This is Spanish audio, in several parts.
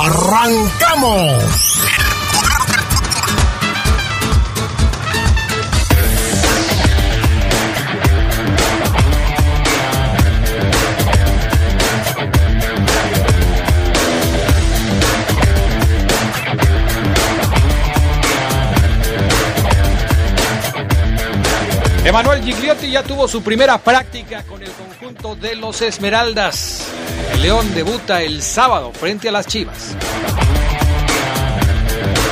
¡Arrancamos! Emanuel Gigliotti ya tuvo su primera práctica con el conjunto de los Esmeraldas. León debuta el sábado frente a las Chivas.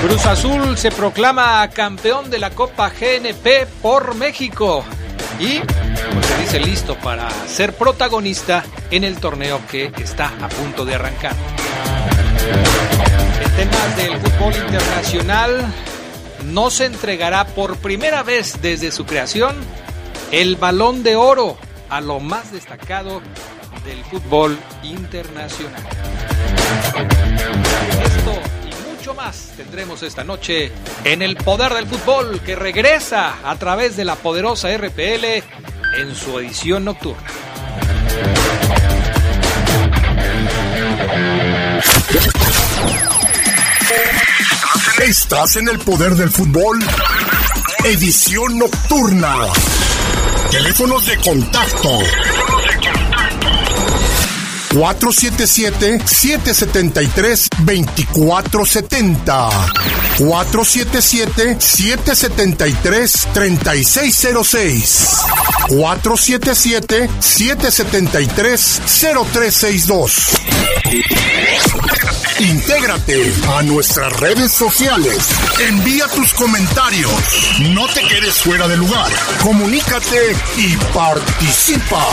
Cruz Azul se proclama campeón de la Copa GNP por México y se dice listo para ser protagonista en el torneo que está a punto de arrancar. En temas del fútbol internacional, no se entregará por primera vez desde su creación el balón de oro a lo más destacado del fútbol internacional. Esto y mucho más tendremos esta noche en el poder del fútbol que regresa a través de la poderosa RPL en su edición nocturna. Estás en el poder del fútbol. Edición nocturna. Teléfonos de contacto. 477-773-2470. 477-773-3606. 477-773-0362. Intégrate a nuestras redes sociales. Envía tus comentarios. No te quedes fuera de lugar. Comunícate y participa.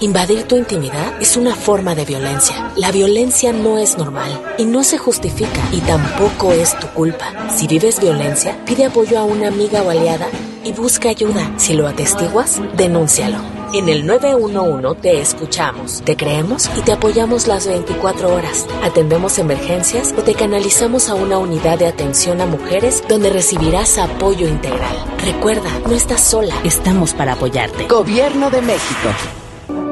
Invadir tu intimidad es una forma de violencia. La violencia no es normal y no se justifica y tampoco es tu culpa. Si vives violencia, pide apoyo a una amiga o aliada y busca ayuda. Si lo atestiguas, denúncialo. En el 911 te escuchamos, te creemos y te apoyamos las 24 horas. Atendemos emergencias o te canalizamos a una unidad de atención a mujeres donde recibirás apoyo integral. Recuerda, no estás sola, estamos para apoyarte. Gobierno de México.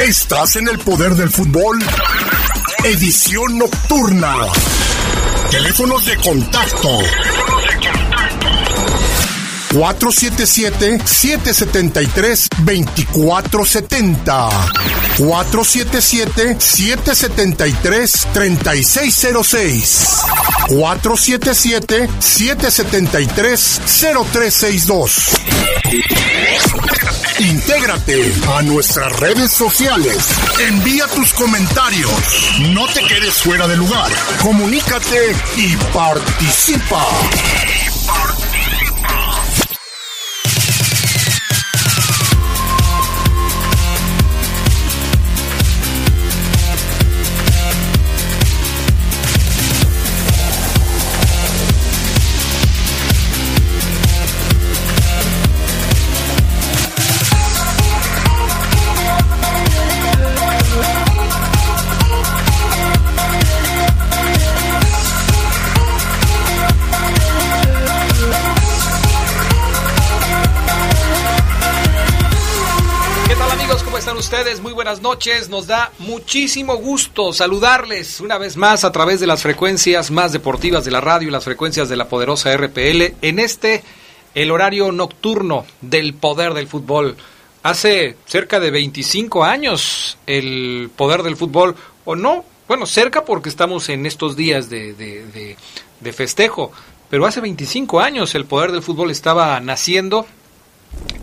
Estás en el poder del fútbol. Edición nocturna. Teléfonos de contacto. 477-773-2470. 477-773-3606. 477-773-0362. Intégrate a nuestras redes sociales. Envía tus comentarios. No te quedes fuera de lugar. Comunícate y participa. Muy buenas noches. Nos da muchísimo gusto saludarles una vez más a través de las frecuencias más deportivas de la radio y las frecuencias de la poderosa RPL en este, el horario nocturno del poder del fútbol. hace cerca de 25 años el poder del fútbol, o no, bueno, cerca porque estamos en estos días de, festejo, pero hace 25 años el poder del fútbol estaba naciendo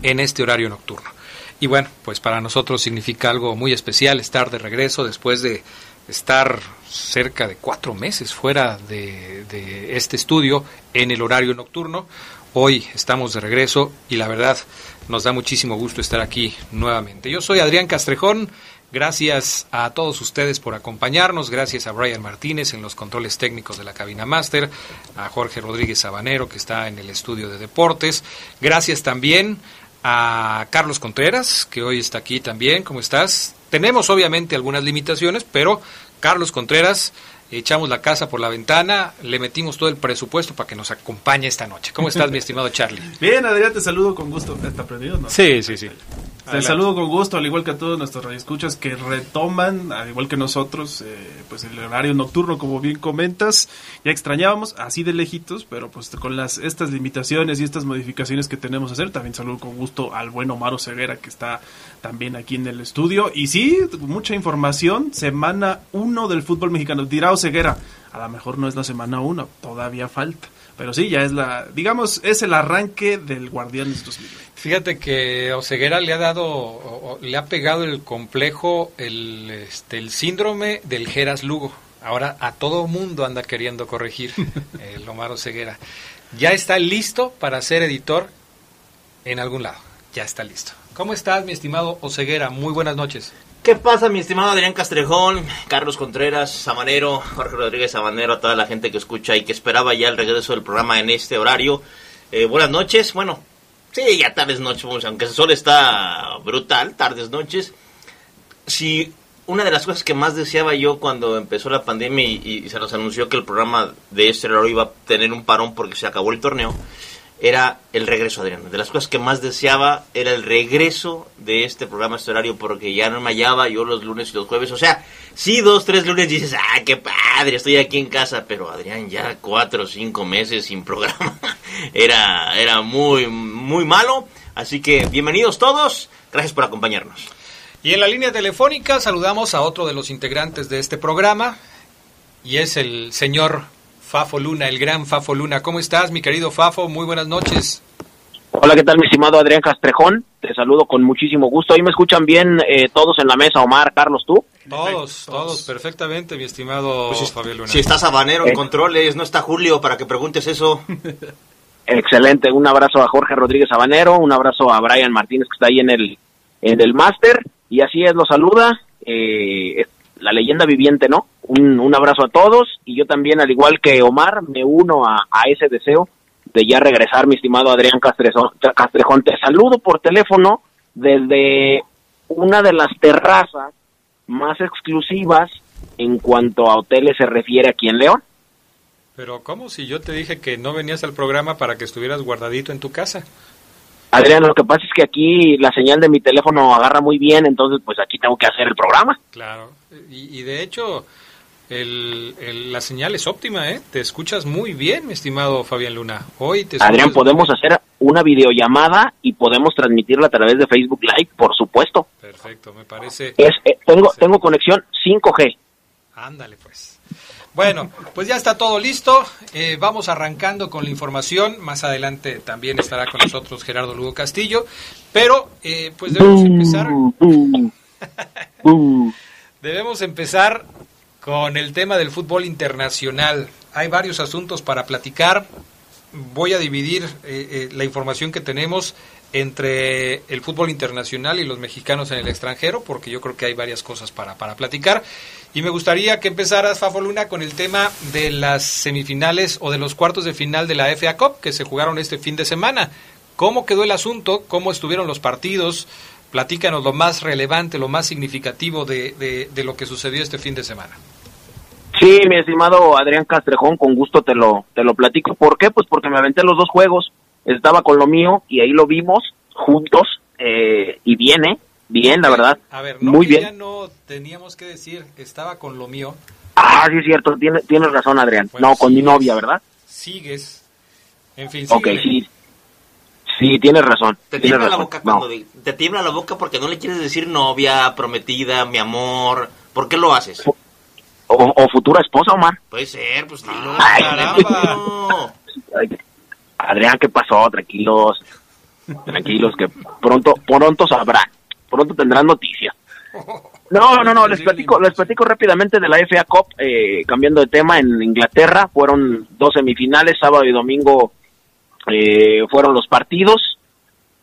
en este horario nocturno. Y bueno, pues para nosotros significa algo muy especial estar de regreso después de estar cerca de cuatro meses fuera de, de, este estudio en el horario nocturno. Hoy estamos de regreso y la verdad nos da muchísimo gusto estar aquí nuevamente. Yo soy Adrián Castrejón. Gracias a todos ustedes por acompañarnos, gracias a Brian Martínez en los controles técnicos de la cabina máster, a Jorge Rodríguez Sabanero que está en el estudio de deportes, gracias también a Carlos Contreras que hoy está aquí también, ¿cómo estás? Tenemos obviamente algunas limitaciones, pero Carlos Contreras echamos la casa por la ventana, le metimos todo el presupuesto para que nos acompañe esta noche. ¿Cómo estás, mi estimado Charlie? Bien, Adrián, te saludo con gusto. ¿Está prendido? No? Sí, sí, sí. Te saludo con gusto, al igual que a todos nuestros radioescuchas que retoman, al igual que nosotros, eh, pues el horario nocturno, como bien comentas. Ya extrañábamos, así de lejitos, pero pues con las estas limitaciones y estas modificaciones que tenemos que hacer, también saludo con gusto al buen Omar Ceguera, que está también aquí en el estudio. Y sí, mucha información, semana 1 del fútbol mexicano. Dirá Ceguera, a lo mejor no es la semana 1, todavía falta. Pero sí, ya es la, digamos, es el arranque del Guardianes 2020. Fíjate que Oseguera le ha dado, le ha pegado el complejo, el, este, el síndrome del Geras Lugo. Ahora a todo mundo anda queriendo corregir el Omar Oseguera. Ya está listo para ser editor en algún lado. Ya está listo. ¿Cómo estás, mi estimado Oseguera? Muy buenas noches. ¿Qué pasa, mi estimado Adrián Castrejón, Carlos Contreras, Sabanero, Jorge Rodríguez Sabanero, a toda la gente que escucha y que esperaba ya el regreso del programa en este horario? Eh, buenas noches. Bueno, Sí, ya tardes noches, aunque el sol está brutal, tardes noches. Si una de las cosas que más deseaba yo cuando empezó la pandemia y, se nos anunció que el programa de este horario iba a tener un parón porque se acabó el torneo, era el regreso, Adrián. De las cosas que más deseaba era el regreso de este programa, este horario, porque ya no me hallaba yo los lunes y los jueves. O sea, sí, dos, tres lunes dices, ah, qué padre, estoy aquí en casa, pero Adrián, ya cuatro o cinco meses sin programa. era, era muy, muy malo. Así que bienvenidos todos, gracias por acompañarnos. Y en la línea telefónica saludamos a otro de los integrantes de este programa, y es el señor Fafo Luna, el gran Fafo Luna. ¿Cómo estás, mi querido Fafo? Muy buenas noches. Hola, ¿qué tal, mi estimado Adrián Castrejón? Te saludo con muchísimo gusto. ¿Ahí me escuchan bien eh, todos en la mesa, Omar, Carlos, tú? Todos, todos, perfectamente, mi estimado pues Luna. Si está Sabanero en eh. controles, no está Julio para que preguntes eso. Excelente, un abrazo a Jorge Rodríguez Sabanero, un abrazo a Brian Martínez que está ahí en el, en el máster, y así es, lo saluda. Eh, la leyenda viviente, ¿no? Un, un, abrazo a todos y yo también, al igual que Omar, me uno a, ese deseo de ya regresar, mi estimado Adrián Castrejón, Castrejón. Te saludo por teléfono desde una de las terrazas más exclusivas en cuanto a hoteles se refiere aquí en León. Pero ¿cómo si yo te dije que no venías al programa para que estuvieras guardadito en tu casa? Adrián, lo que pasa es que aquí la señal de mi teléfono agarra muy bien, entonces pues aquí tengo que hacer el programa. Claro, y, de hecho el, la señal es óptima, ¿eh? Te escuchas muy bien, mi estimado Fabián Luna. Hoy te Adrián, podemos hacer una videollamada y podemos transmitirla a través de Facebook Live, por supuesto. Perfecto, me parece. Es, eh, tengo, tengo conexión 5G. Ándale pues. Bueno, pues ya está todo listo. Eh, vamos arrancando con la información. Más adelante también estará con nosotros Gerardo Lugo Castillo. Pero, eh, pues debemos empezar. debemos empezar con el tema del fútbol internacional. Hay varios asuntos para platicar. Voy a dividir eh, la información que tenemos entre el fútbol internacional y los mexicanos en el extranjero, porque yo creo que hay varias cosas para, para platicar. Y me gustaría que empezaras, Fafo Luna, con el tema de las semifinales o de los cuartos de final de la FA Cup que se jugaron este fin de semana. ¿Cómo quedó el asunto? ¿Cómo estuvieron los partidos? Platícanos lo más relevante, lo más significativo de, de, lo que sucedió este fin de semana. Sí, mi estimado Adrián Castrejón, con gusto te lo, te lo platico. ¿Por qué? Pues porque me aventé los dos juegos, estaba con lo mío y ahí lo vimos juntos eh, y viene bien, la verdad. A ver, no, muy bien. Ya no teníamos que decir, estaba con lo mío. Ah, sí, es cierto, tienes, tienes razón, Adrián. no, con mi novia, ¿verdad? Sigues. En fin, Ok, sí. Sí, tienes razón. Te tienes tiembla la boca No. cuando di- te tiembla la boca porque no le quieres decir novia, prometida, mi amor. ¿Por qué lo haces? O, o futura esposa, Omar. Puede ser, pues dilo. Ay, caramba. Adrián, ¿qué pasó? Tranquilos. Tranquilos, que pronto, pronto sabrán. Pronto tendrán noticias. No, no, no, les platico, les platico rápidamente de la FA Cup, eh, cambiando de tema, en Inglaterra fueron dos semifinales, sábado y domingo eh, fueron los partidos.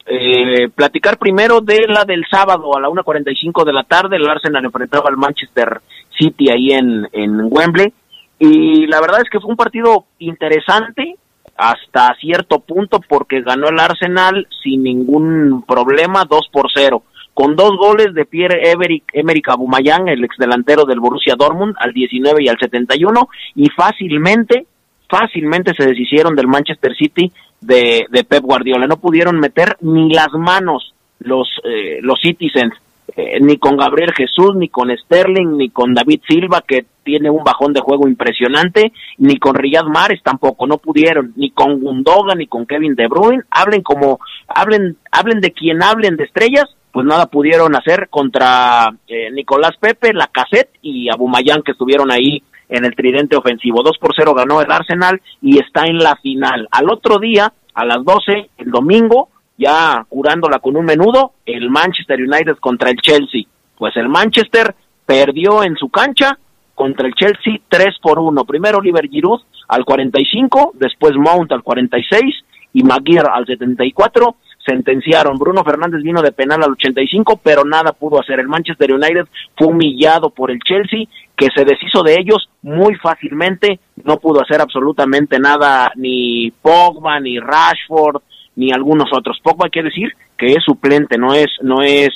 Eh, platicar primero de la del sábado a la 1.45 de la tarde, el Arsenal enfrentaba al Manchester City ahí en, en Wembley, y la verdad es que fue un partido interesante hasta cierto punto porque ganó el Arsenal sin ningún problema 2 por 0 con dos goles de Pierre Emerick, Aubameyang, el exdelantero del Borussia Dortmund, al 19 y al 71, y fácilmente, fácilmente se deshicieron del Manchester City de, de Pep Guardiola. No pudieron meter ni las manos los, eh, los Citizens, eh, ni con Gabriel Jesús, ni con Sterling, ni con David Silva, que tiene un bajón de juego impresionante, ni con Riyad Mahrez tampoco, no pudieron, ni con Gundogan, ni con Kevin De Bruyne, hablen como, hablen, hablen de quien hablen de estrellas, pues nada pudieron hacer contra eh, Nicolás Pepe, Lacazette y Abumayán que estuvieron ahí en el tridente ofensivo. 2 por 0 ganó el Arsenal y está en la final. Al otro día, a las 12, el domingo, ya curándola con un menudo, el Manchester United contra el Chelsea. Pues el Manchester perdió en su cancha contra el Chelsea 3 por 1. Primero Oliver Giroud al 45, después Mount al 46 y Maguire al 74 sentenciaron. Bruno Fernández vino de penal al 85, pero nada pudo hacer. El Manchester United fue humillado por el Chelsea, que se deshizo de ellos muy fácilmente. No pudo hacer absolutamente nada ni Pogba, ni Rashford, ni algunos otros. Pogba quiere decir que es suplente, no es, no es,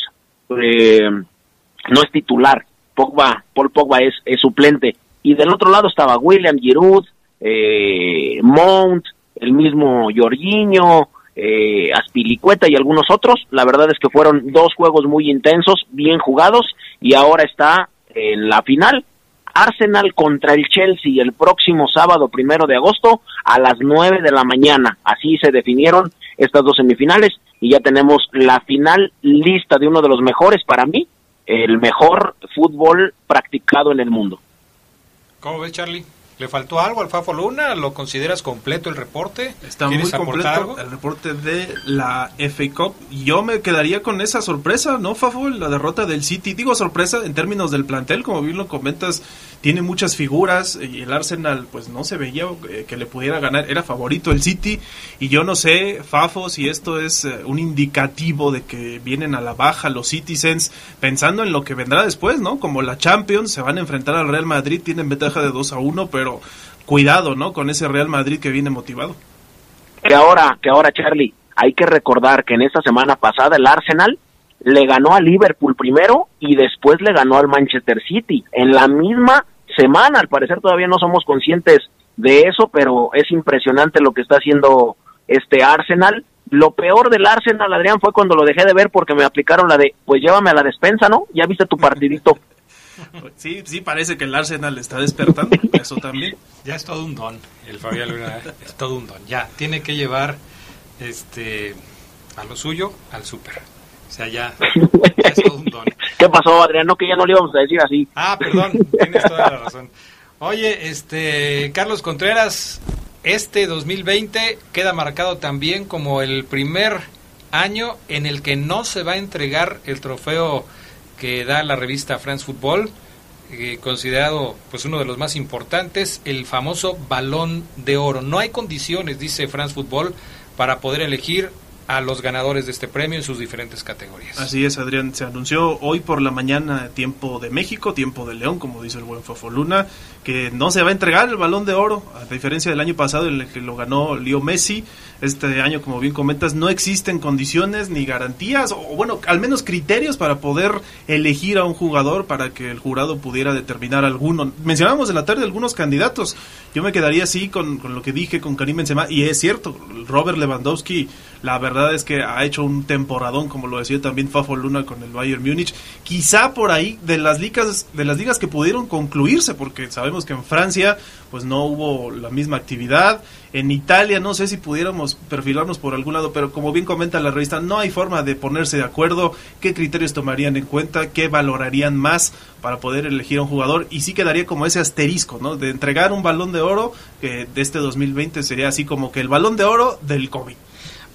eh, no es titular. Pogba, Paul Pogba es, es suplente. Y del otro lado estaba William Giroud, eh, Mount, el mismo Jorginho, eh, Aspilicueta y algunos otros. La verdad es que fueron dos juegos muy intensos, bien jugados, y ahora está en la final. Arsenal contra el Chelsea el próximo sábado primero de agosto a las nueve de la mañana. Así se definieron estas dos semifinales y ya tenemos la final lista de uno de los mejores para mí, el mejor fútbol practicado en el mundo. ¿Cómo ves, Charlie? ¿Le faltó algo al Fafo Luna? ¿Lo consideras completo el reporte? Está muy ¿Quieres aportar completo algo? el reporte de la FA Cup. Yo me quedaría con esa sorpresa, ¿no, Fafo? La derrota del City. Digo sorpresa en términos del plantel, como bien lo comentas, tiene muchas figuras y el Arsenal pues no se veía eh, que le pudiera ganar. Era favorito el City y yo no sé, Fafo, si esto es eh, un indicativo de que vienen a la baja los Citizens pensando en lo que vendrá después, ¿no? Como la Champions, se van a enfrentar al Real Madrid, tienen ventaja de 2 a 1, pero cuidado, ¿no? Con ese Real Madrid que viene motivado. Que ahora, que ahora Charlie, hay que recordar que en esta semana pasada el Arsenal le ganó a Liverpool primero y después le ganó al Manchester City en la misma semana. Al parecer todavía no somos conscientes de eso, pero es impresionante lo que está haciendo este Arsenal. Lo peor del Arsenal, Adrián, fue cuando lo dejé de ver porque me aplicaron la de, pues llévame a la despensa, ¿no? Ya viste tu partidito. Sí, sí, parece que el Arsenal está despertando, eso también. Ya es todo un don, el Fabián Luna, es todo un don. Ya, tiene que llevar este a lo suyo al súper. O sea, ya, ya es todo un don. ¿Qué pasó, Adrián? No, que ya no le íbamos a decir así. Ah, perdón, tienes toda la razón. Oye, este, Carlos Contreras, este 2020 queda marcado también como el primer año en el que no se va a entregar el trofeo que da la revista France Football, eh, considerado pues uno de los más importantes, el famoso Balón de Oro. No hay condiciones, dice France Football, para poder elegir a los ganadores de este premio en sus diferentes categorías. Así es, Adrián. Se anunció hoy por la mañana tiempo de México, tiempo de León, como dice el buen Fafoluna, que no se va a entregar el balón de oro, a diferencia del año pasado en el que lo ganó Leo Messi. Este año, como bien comentas, no existen condiciones ni garantías, o bueno, al menos criterios para poder elegir a un jugador para que el jurado pudiera determinar alguno. Mencionábamos en la tarde algunos candidatos. Yo me quedaría así con, lo que dije con Karim Benzema, y es cierto, Robert Lewandowski, la verdad es que ha hecho un temporadón, como lo decía también Fafo Luna con el Bayern Múnich. Quizá por ahí de las ligas, de las ligas que pudieron concluirse, porque sabemos que en Francia pues no hubo la misma actividad en Italia, no sé si pudiéramos perfilarnos por algún lado, pero como bien comenta la revista, no hay forma de ponerse de acuerdo qué criterios tomarían en cuenta, qué valorarían más para poder elegir a un jugador y sí quedaría como ese asterisco, ¿no? De entregar un balón de oro que de este 2020 sería así como que el balón de oro del COVID.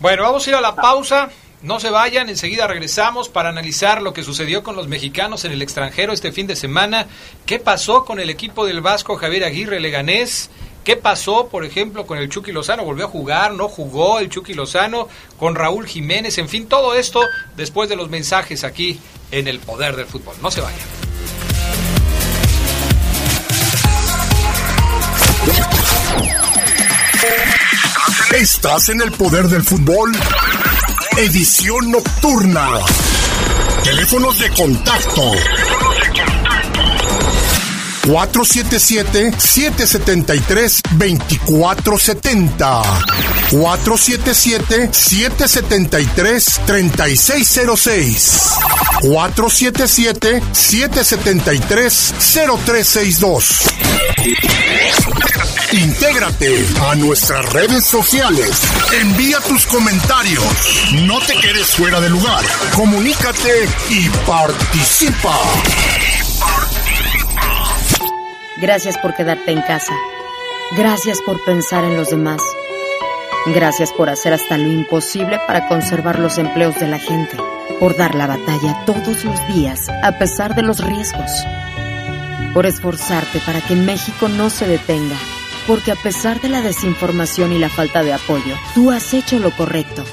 Bueno, vamos a ir a la pausa. No se vayan, enseguida regresamos para analizar lo que sucedió con los mexicanos en el extranjero este fin de semana. ¿Qué pasó con el equipo del Vasco Javier Aguirre Leganés? ¿Qué pasó, por ejemplo, con el Chucky Lozano? ¿Volvió a jugar? ¿No jugó el Chucky Lozano? Con Raúl Jiménez, en fin, todo esto después de los mensajes aquí en el Poder del Fútbol. No se vayan. Estás en el Poder del Fútbol edición nocturna. Teléfonos de contacto. 477-773-2470. 477-773-3606. 477-773-0362. Intégrate a nuestras redes sociales. Envía tus comentarios. No te quedes fuera de lugar. Comunícate y participa. Gracias por quedarte en casa. Gracias por pensar en los demás. Gracias por hacer hasta lo imposible para conservar los empleos de la gente. Por dar la batalla todos los días a pesar de los riesgos. Por esforzarte para que México no se detenga. Porque a pesar de la desinformación y la falta de apoyo, tú has hecho lo correcto.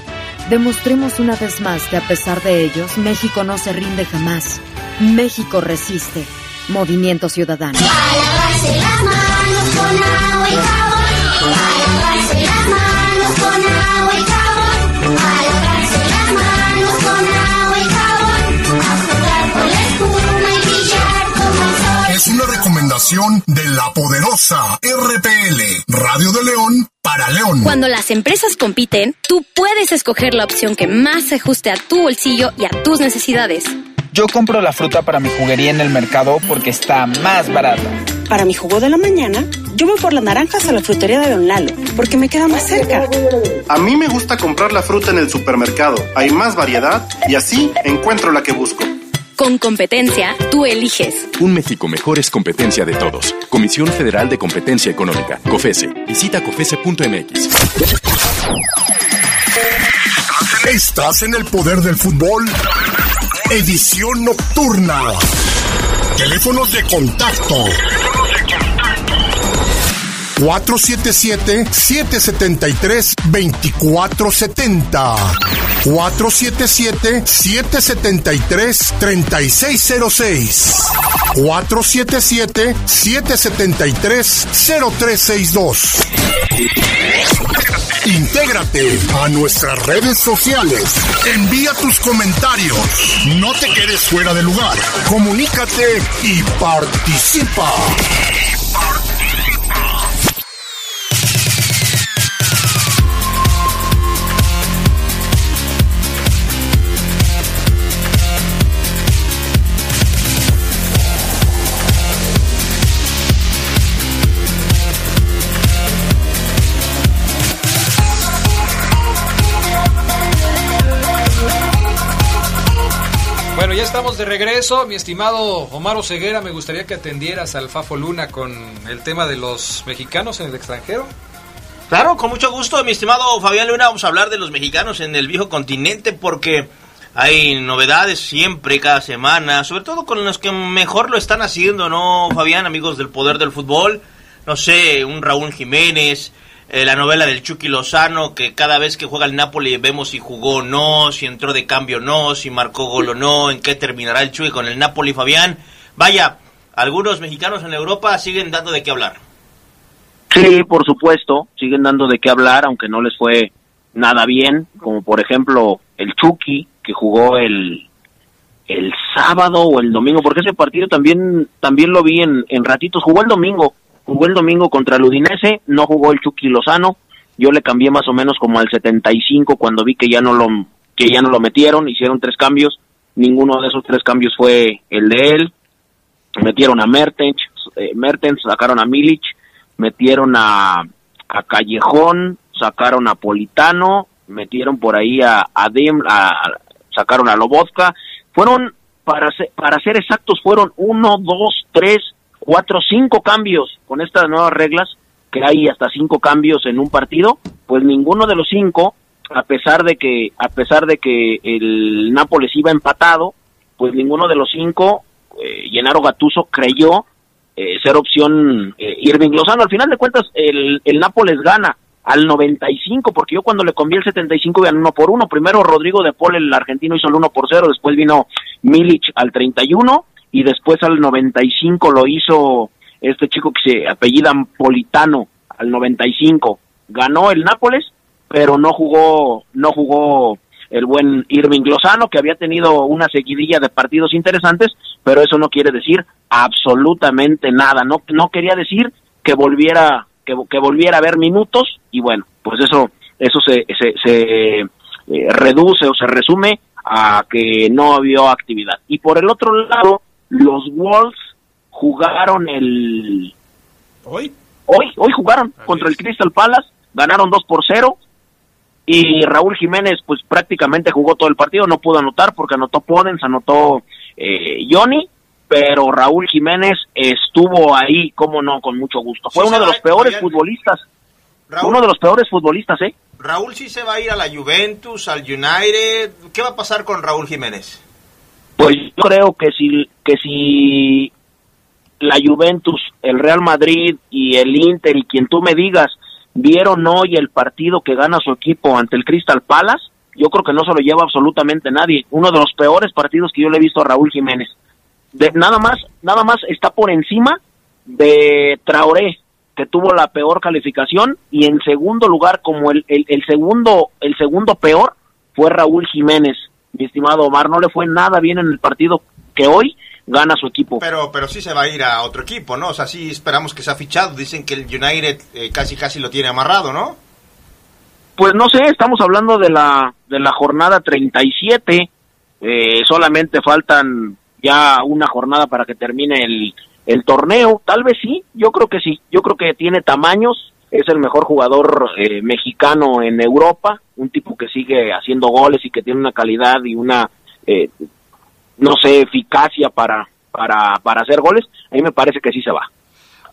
Demostremos una vez más que a pesar de ellos, México no se rinde jamás. México resiste. Movimiento Ciudadano. A lavarse las manos con agua y jabón. A lavarse las manos con agua y jabón. A lavarse las manos con agua y jabón. A jugar con la espuma y brillar como el sol. Es una recomendación de la poderosa RPL, Radio de León para León. Cuando las empresas compiten, tú puedes escoger la opción que más se ajuste a tu bolsillo y a tus necesidades. Yo compro la fruta para mi juguería en el mercado porque está más barata. Para mi jugo de la mañana, yo voy por las naranjas a la frutería de Don Lalo, porque me queda más cerca. A mí me gusta comprar la fruta en el supermercado. Hay más variedad y así encuentro la que busco. Con competencia, tú eliges. Un México mejor es competencia de todos. Comisión Federal de Competencia Económica. COFESE. Visita COFESE.mx. Estás en el poder del fútbol. Edición nocturna. Teléfonos de contacto. 477-773-2470. 477-773-3606. 477-773-0362. Intégrate a nuestras redes sociales. Envía tus comentarios. No te quedes fuera de lugar. Comunícate y participa. Ya estamos de regreso. Mi estimado Omar Ceguera, me gustaría que atendieras al Fafo Luna con el tema de los mexicanos en el extranjero. Claro, con mucho gusto, mi estimado Fabián Luna, vamos a hablar de los mexicanos en el viejo continente porque hay novedades siempre, cada semana, sobre todo con los que mejor lo están haciendo, ¿no, Fabián? Amigos del poder del fútbol, no sé, un Raúl Jiménez, eh, la novela del Chucky Lozano, que cada vez que juega el Napoli vemos si jugó o no, si entró de cambio o no, si marcó gol o no, en qué terminará el Chucky con el Napoli, Fabián. Vaya, algunos mexicanos en Europa siguen dando de qué hablar. Sí, por supuesto, siguen dando de qué hablar, aunque no les fue nada bien, como por ejemplo el Chucky, que jugó el, el sábado o el domingo, porque ese partido también, también lo vi en, en ratitos, jugó el domingo, jugó el domingo contra el Udinese, no jugó el Chucky Lozano, yo le cambié más o menos como al 75 cuando vi que ya no lo que ya no lo metieron, hicieron tres cambios, ninguno de esos tres cambios fue el de él, metieron a Mertens, eh, Mertens, sacaron a Milic, metieron a, a Callejón, sacaron a Politano, metieron por ahí a, a a- sacaron a Lobotka. Fueron, para ser, para ser exactos, fueron uno, dos, tres, cuatro, cinco cambios con estas nuevas reglas, que hay hasta cinco cambios en un partido, pues ninguno de los cinco, a pesar de que, a pesar de que el Nápoles iba empatado, pues ninguno de los cinco, eh, Gattuso creyó eh, ser opción eh, Irving Lozano. Al final de cuentas, el, el Nápoles gana al 95, porque yo cuando le comí el 75 iban uno por uno. Primero Rodrigo de Paul, el argentino, hizo el 1 por 0, después vino Milic al 31 y después al 95 lo hizo este chico que se apellida Politano al 95. Ganó el Nápoles, pero no jugó, no jugó el buen Irving Lozano, que había tenido una seguidilla de partidos interesantes, pero eso no quiere decir absolutamente nada. No, no quería decir que volviera, que, que volviera a ver minutos, y bueno, pues eso, eso se, se, eh, reduce o se resume a que no había actividad. Y por el otro lado, los Wolves jugaron el ¿Hoy? hoy, hoy jugaron contra el Crystal Palace, ganaron 2 por 0 y Raúl Jiménez pues prácticamente jugó todo el partido, no pudo anotar porque anotó Podens, anotó eh, Johnny, pero Raúl Jiménez estuvo ahí, como no, con mucho gusto. Fue Sí, uno de los peores futbolistas, Raúl. uno de los peores futbolistas, ¿eh? Raúl sí se va a ir a la Juventus, al United. ¿Qué va a pasar con Raúl Jiménez? Pues yo creo que si, que si la Juventus, el Real Madrid y el Inter y quien tú me digas vieron hoy el partido que gana su equipo ante el Crystal Palace, yo creo que no se lo lleva absolutamente nadie. Uno de los peores partidos que yo le he visto a Raúl Jiménez. De, nada más, nada más está por encima de Traoré, que tuvo la peor calificación, y en segundo lugar, como el, el, el segundo, el segundo peor, fue Raúl Jiménez. Mi estimado Omar, no le fue nada bien en el partido que hoy gana su equipo. Pero, pero sí se va a ir a otro equipo, ¿no? O sea, sí esperamos que se ha fichado. Dicen que el United eh, casi casi lo tiene amarrado, ¿no? Pues no sé, estamos hablando de la de la jornada 37, eh, solamente faltan ya una jornada para que termine el, el torneo, tal vez sí, yo creo que sí, yo creo que tiene tamaños, es el mejor jugador eh, mexicano en Europa, un tipo que sigue haciendo goles y que tiene una calidad y una, eh, no sé, eficacia para, para, para hacer goles, a mí me parece que sí se va.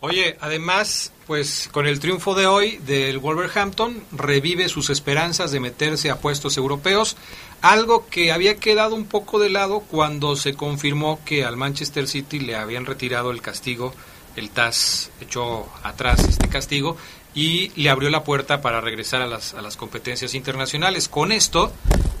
Oye, además, pues con el triunfo de hoy del Wolverhampton, revive sus esperanzas de meterse a puestos europeos, algo que había quedado un poco de lado cuando se confirmó que al Manchester City le habían retirado el castigo, el TAS echó atrás este castigo y le abrió la puerta para regresar a las, a las competencias internacionales. Con esto,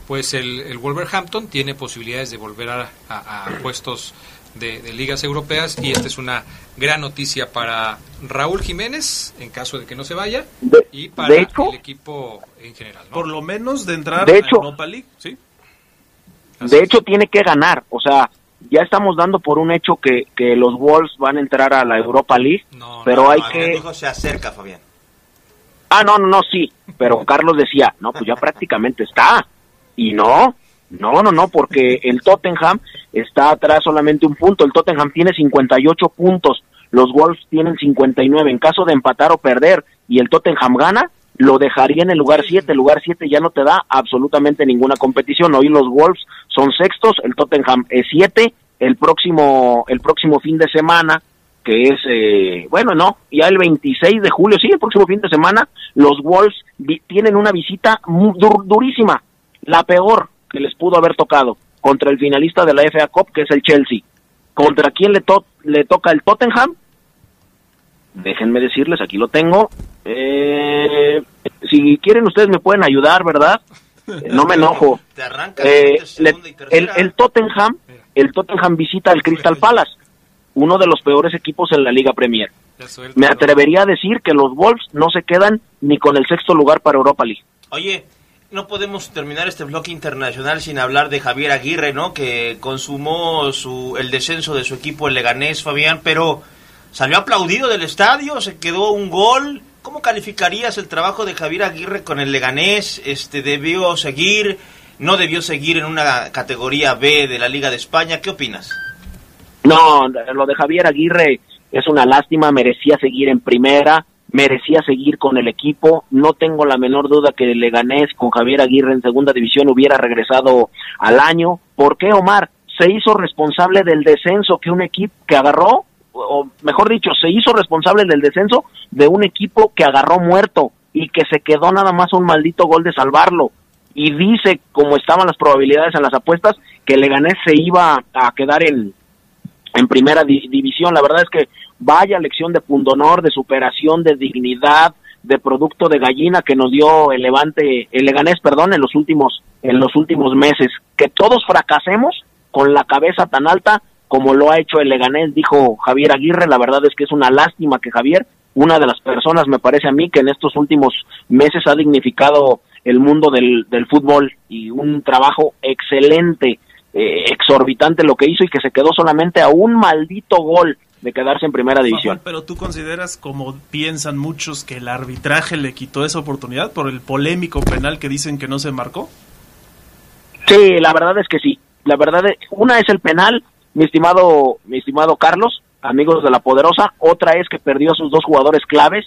pues el, el Wolverhampton tiene posibilidades de volver a, a- a puestos de, de ligas europeas y esta es una gran noticia para Raúl Jiménez en caso de que no se vaya y para de hecho- el equipo en general. ¿no? Por lo menos de entrar De a hecho- Europa League, ¿sí? De hecho, tiene que ganar. O sea, ya estamos dando por un hecho que, que los Wolves van a entrar a la Europa League, pero hay No, que... dijo se acerca, Fabián. Ah, no, no, no, sí. Pero Carlos decía, no, pues ya prácticamente está. Y no, no, no, no, porque el Tottenham está atrás solamente un punto. El Tottenham tiene 58 puntos. Los Wolves tienen 59. En caso de empatar o perder y el Tottenham gana, lo dejaría en el lugar 7. El lugar 7 ya no te da absolutamente ninguna competición. Hoy los Wolves son sextos, el Tottenham es 7. El próximo, el próximo fin de semana que es, eh, bueno, no, ya el 26 de julio, sí, el próximo fin de semana, los Wolves tienen una visita dur- durísima, la peor que les pudo haber tocado, contra el finalista de la FA Cup, que es el Chelsea. ¿Contra quién le, to- le toca el Tottenham? Déjenme decirles, aquí lo tengo. Eh, si quieren, ustedes me pueden ayudar, ¿verdad? Eh, No me enojo. Te arrancas Eh, le- el, el Tottenham, el Tottenham visita al Crystal Palace, uno de los peores equipos en la Liga Premier. Me atrevería a decir que los Wolves no se quedan ni con el sexto lugar para Europa League. Oye, no podemos terminar este bloque internacional sin hablar de Javier Aguirre, ¿no? Que consumó su, el descenso de su equipo, el Leganés, Fabián, pero salió aplaudido del estadio, se quedó un gol. ¿Cómo calificarías el trabajo de Javier Aguirre con el Leganés? Este, ¿Debió seguir? ¿No debió seguir en una categoría B de la Liga de España? ¿Qué opinas? No, lo de Javier Aguirre es una lástima, merecía seguir en primera. merecía seguir con el equipo. No tengo la menor duda que Leganés con Javier Aguirre en segunda división hubiera regresado al año. ¿Por qué, Omar? Se hizo responsable del descenso que un equipo que agarró, o mejor dicho, se hizo responsable del descenso de un equipo que agarró muerto y que se quedó nada más un maldito gol de salvarlo. Y dice, como estaban las probabilidades en las apuestas, que Leganés se iba a quedar en, en primera di- división. La verdad es que vaya lección de pundonor, de superación, de dignidad, de producto de gallina que nos dio el Levante, el Leganés, perdón, en los últimos en los últimos meses. Que todos fracasemos con la cabeza tan alta como lo ha hecho el Leganés, dijo Javier Aguirre. La verdad es que es una lástima que Javier, una de las personas, me parece a mí, que en estos últimos meses ha dignificado el mundo del fútbol y un trabajo excelente, eh, exorbitante lo que hizo y que se quedó solamente a un maldito gol de quedarse en primera división. Pero tú consideras, como piensan muchos, que el arbitraje le quitó esa oportunidad por el polémico penal que dicen que no se marcó. Sí, la verdad es que sí. La verdad es, una es el penal, mi estimado, mi estimado Carlos, amigos de la Poderosa. Otra es que perdió a sus dos jugadores claves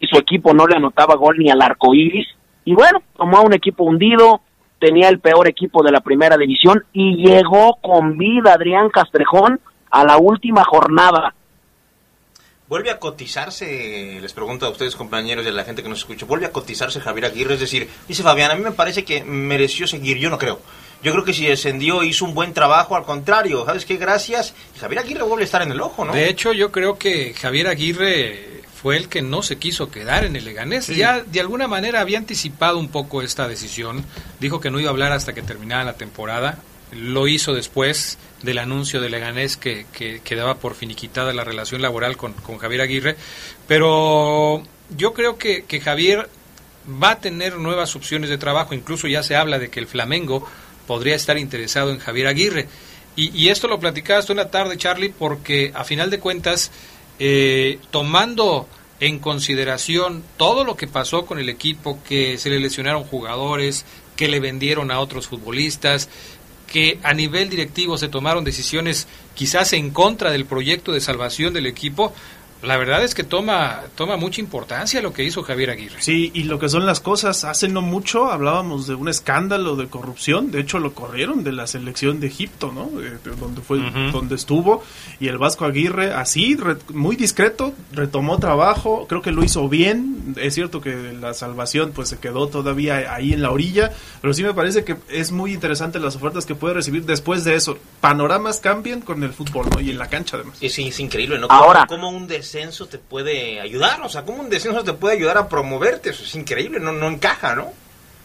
y su equipo no le anotaba gol ni al arco iris. Y bueno, tomó a un equipo hundido, tenía el peor equipo de la primera división y llegó con vida Adrián Castrejón a la última jornada. ¿Vuelve a cotizarse, les pregunto a ustedes compañeros y a la gente que nos escucha, vuelve a cotizarse Javier Aguirre? Es decir, dice Fabián, a mí me parece que mereció seguir, yo no creo. Yo creo que si descendió hizo un buen trabajo, al contrario, ¿sabes qué? Gracias. Javier Aguirre vuelve a estar en el ojo, ¿no? De hecho, yo creo que Javier Aguirre fue el que no se quiso quedar en el Leganés. Ya de alguna manera había anticipado un poco esta decisión. Dijo que no iba a hablar hasta que terminara la temporada. Lo hizo después del anuncio de Leganés que, que, que daba por finiquitada la relación laboral con, con Javier Aguirre. Pero yo creo que, que Javier va a tener nuevas opciones de trabajo. Incluso ya se habla de que el Flamengo podría estar interesado en Javier Aguirre. Y, y esto lo platicabas tú en la tarde, Charlie, porque a final de cuentas, eh, tomando en consideración todo lo que pasó con el equipo, que se le lesionaron jugadores, que le vendieron a otros futbolistas, que a nivel directivo se tomaron decisiones quizás en contra del proyecto de salvación del equipo, la verdad es que toma, toma mucha importancia lo que hizo Javier Aguirre. Sí, y lo que son las cosas, hace no mucho hablábamos de un escándalo de corrupción, de hecho lo corrieron de la selección de Egipto, ¿no? Eh, de donde fue, donde estuvo, y el Vasco Aguirre, así, re- muy discreto, retomó trabajo, creo que lo hizo bien, es cierto que la salvación pues se quedó todavía ahí en la orilla, pero sí me parece que es muy interesante las ofertas que puede recibir después de eso. Panoramas cambian con el fútbol, ¿no? Y en la cancha además. Es, es increíble, ¿no? Ahora- ¿Cómo, cómo un descenso te puede ayudar? O sea, ¿cómo un descenso te puede ayudar a promoverte? Eso es increíble, no, no encaja, ¿no?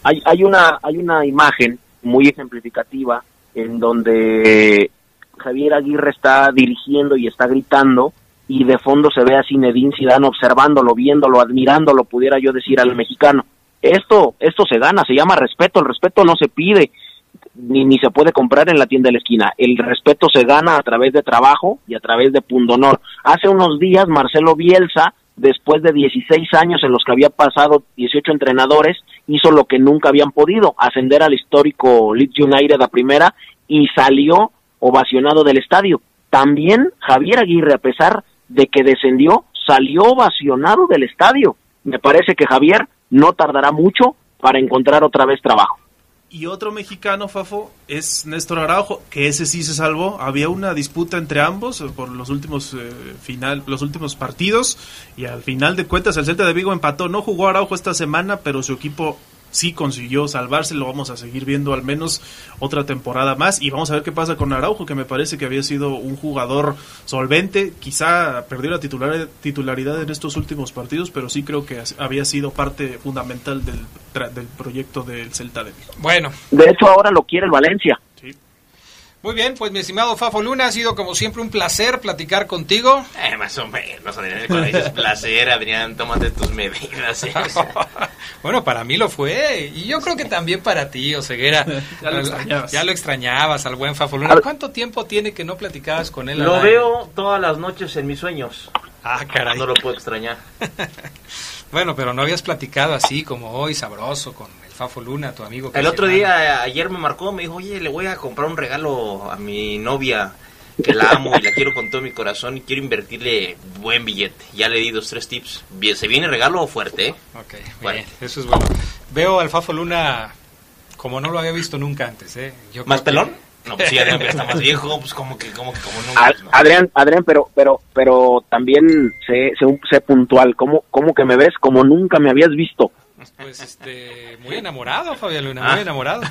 hay, hay una hay una imagen muy ejemplificativa en donde Javier Aguirre está dirigiendo y está gritando y de fondo se ve a Zinedine Zidane observándolo, viéndolo, admirándolo, pudiera yo decir al mexicano. Esto esto se gana, se llama respeto, el respeto no se pide ni, ni se puede comprar en la tienda de la esquina. El respeto se gana a través de trabajo y a través de pundonor. Hace unos días Marcelo Bielsa, después de 16 años en los que había pasado 18 entrenadores, hizo lo que nunca habían podido, ascender al histórico Leeds United a primera y salió ovacionado del estadio. También Javier Aguirre, a pesar de que descendió, salió ovacionado del estadio. Me parece que Javier no tardará mucho para encontrar otra vez trabajo. Y otro mexicano, Fafo, es Néstor Araujo, que ese sí se salvó. Había una disputa entre ambos eh, por los últimos eh, final, los últimos partidos y al final de cuentas el Celta de Vigo empató. No jugó Araujo esta semana, pero su equipo sí consiguió salvarse. Lo vamos a seguir viendo al menos otra temporada más y vamos a ver qué pasa con Araujo, que me parece que había sido un jugador solvente. Quizá perdió la titular, titularidad en estos últimos partidos, pero sí creo que había sido parte fundamental del, tra- del proyecto del Celta de Vigo. Bueno, De hecho, ahora lo quiere el Valencia. Muy bien, pues mi estimado Fafo Luna, ha sido como siempre un placer platicar contigo. Eh, más o menos, Adrián. Cuando dices placer, Adrián, tómate tus medidas. ¿eh? Bueno, para mí lo fue. Y yo creo que también para ti, Oseguera. Ya lo extrañabas. Ya lo extrañabas al buen Fafo Luna. ¿Cuánto tiempo tiene que no platicabas con él? Lo veo todas las noches en mis sueños. Ah, caray. No lo puedo extrañar. Bueno, pero no habías platicado así como hoy, sabroso, con Fafo Luna, tu amigo. que El otro hermano. día, ayer me marcó, me dijo, oye, le voy a comprar un regalo a mi novia. que la amo y la quiero con todo mi corazón y quiero invertirle buen billete. Ya le di dos, tres tips. Bien, se viene regalo fuerte, ¿eh? Ok, bien, eso es bueno. Veo al Fafo Luna como no lo había visto nunca antes, ¿eh? Yo ¿Más que- pelón? No, pues sí, Adrián está más viejo, pues como que, como que, como nunca. No. Adrián, Adrián, pero, pero, pero también sé, sé, sé puntual. ¿Cómo, ¿Cómo que me ves como nunca me habías visto? Pues este, muy enamorado, Fabián Luna, Ah. muy enamorado.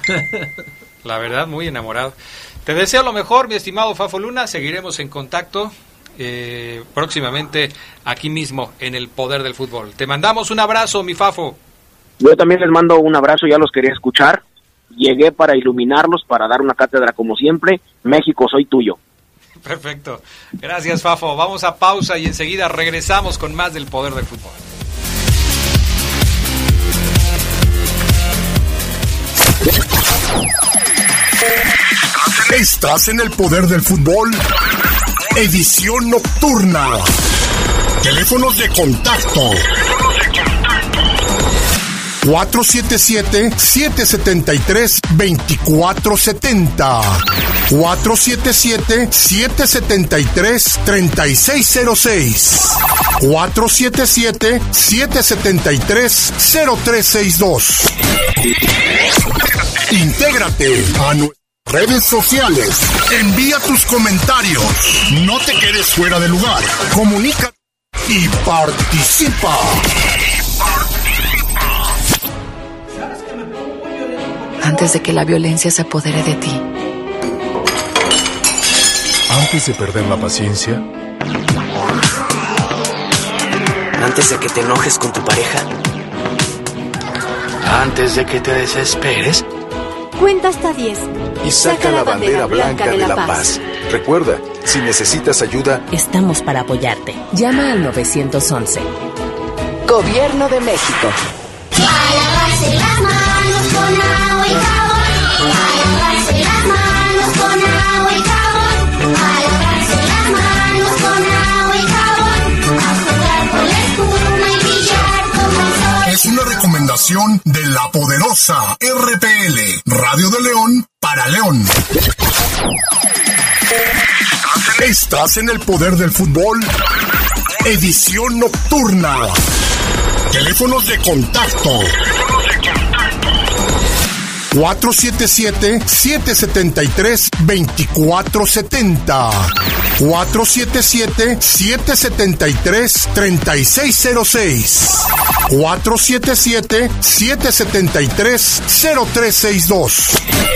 La verdad, muy enamorado. Te deseo lo mejor, mi estimado Fafo Luna. Seguiremos en contacto eh, próximamente aquí mismo en el Poder del Fútbol. Te mandamos un abrazo, mi Fafo. Yo también les mando un abrazo, ya los quería escuchar. Llegué para iluminarlos, para dar una cátedra como siempre. México, soy tuyo. Perfecto. Gracias, Fafo. Vamos a pausa y enseguida regresamos con más del Poder del Fútbol. Estás en el poder del fútbol. Edición nocturna. Teléfonos de contacto. 477-773-2470. 477-773-3606. 477-773-0362. Intégrate a nuestras redes sociales. Envía tus comentarios. No te quedes fuera de lugar. Comunica y participa. Antes de que la violencia se apodere de ti. Antes de perder la paciencia, Antes de que te enojes con tu pareja. antes de que te desesperes Cuenta hasta 10. y saca la bandera blanca de la paz. Recuerda, si necesitas ayuda, Estamos para apoyarte. Llama al 911. Gobierno de México. A lavarse las manos con agua Es una recomendación de la poderosa RPL, Radio de León para León. Estás en el poder del fútbol. Edición nocturna. Teléfonos de contacto. 477-773-2470. 477-773-3606. 477-773-0362.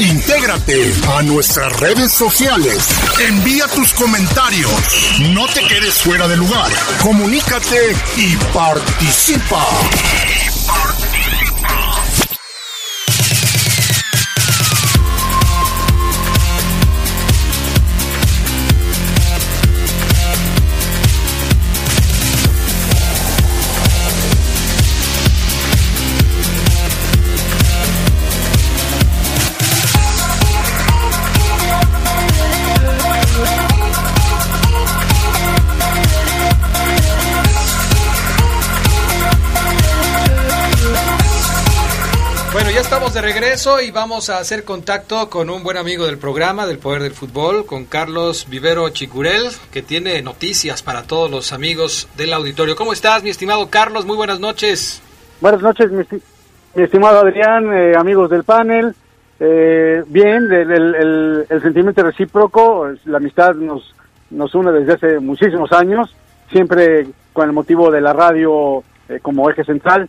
Intégrate a nuestras redes sociales. Envía tus comentarios. No te quedes fuera de lugar. Comunícate y participa. De regreso y vamos a hacer contacto con un buen amigo del programa del Poder del Fútbol, con Carlos Vivero Chicurel, que tiene noticias para todos los amigos del auditorio. ¿Cómo estás, mi estimado Carlos? Muy buenas noches. Buenas noches, mi, esti- mi estimado Adrián, eh, amigos del panel. Eh, bien, el, sentimiento recíproco, la amistad nos, nos une desde hace muchísimos años, siempre con el motivo de la radio eh, como eje central.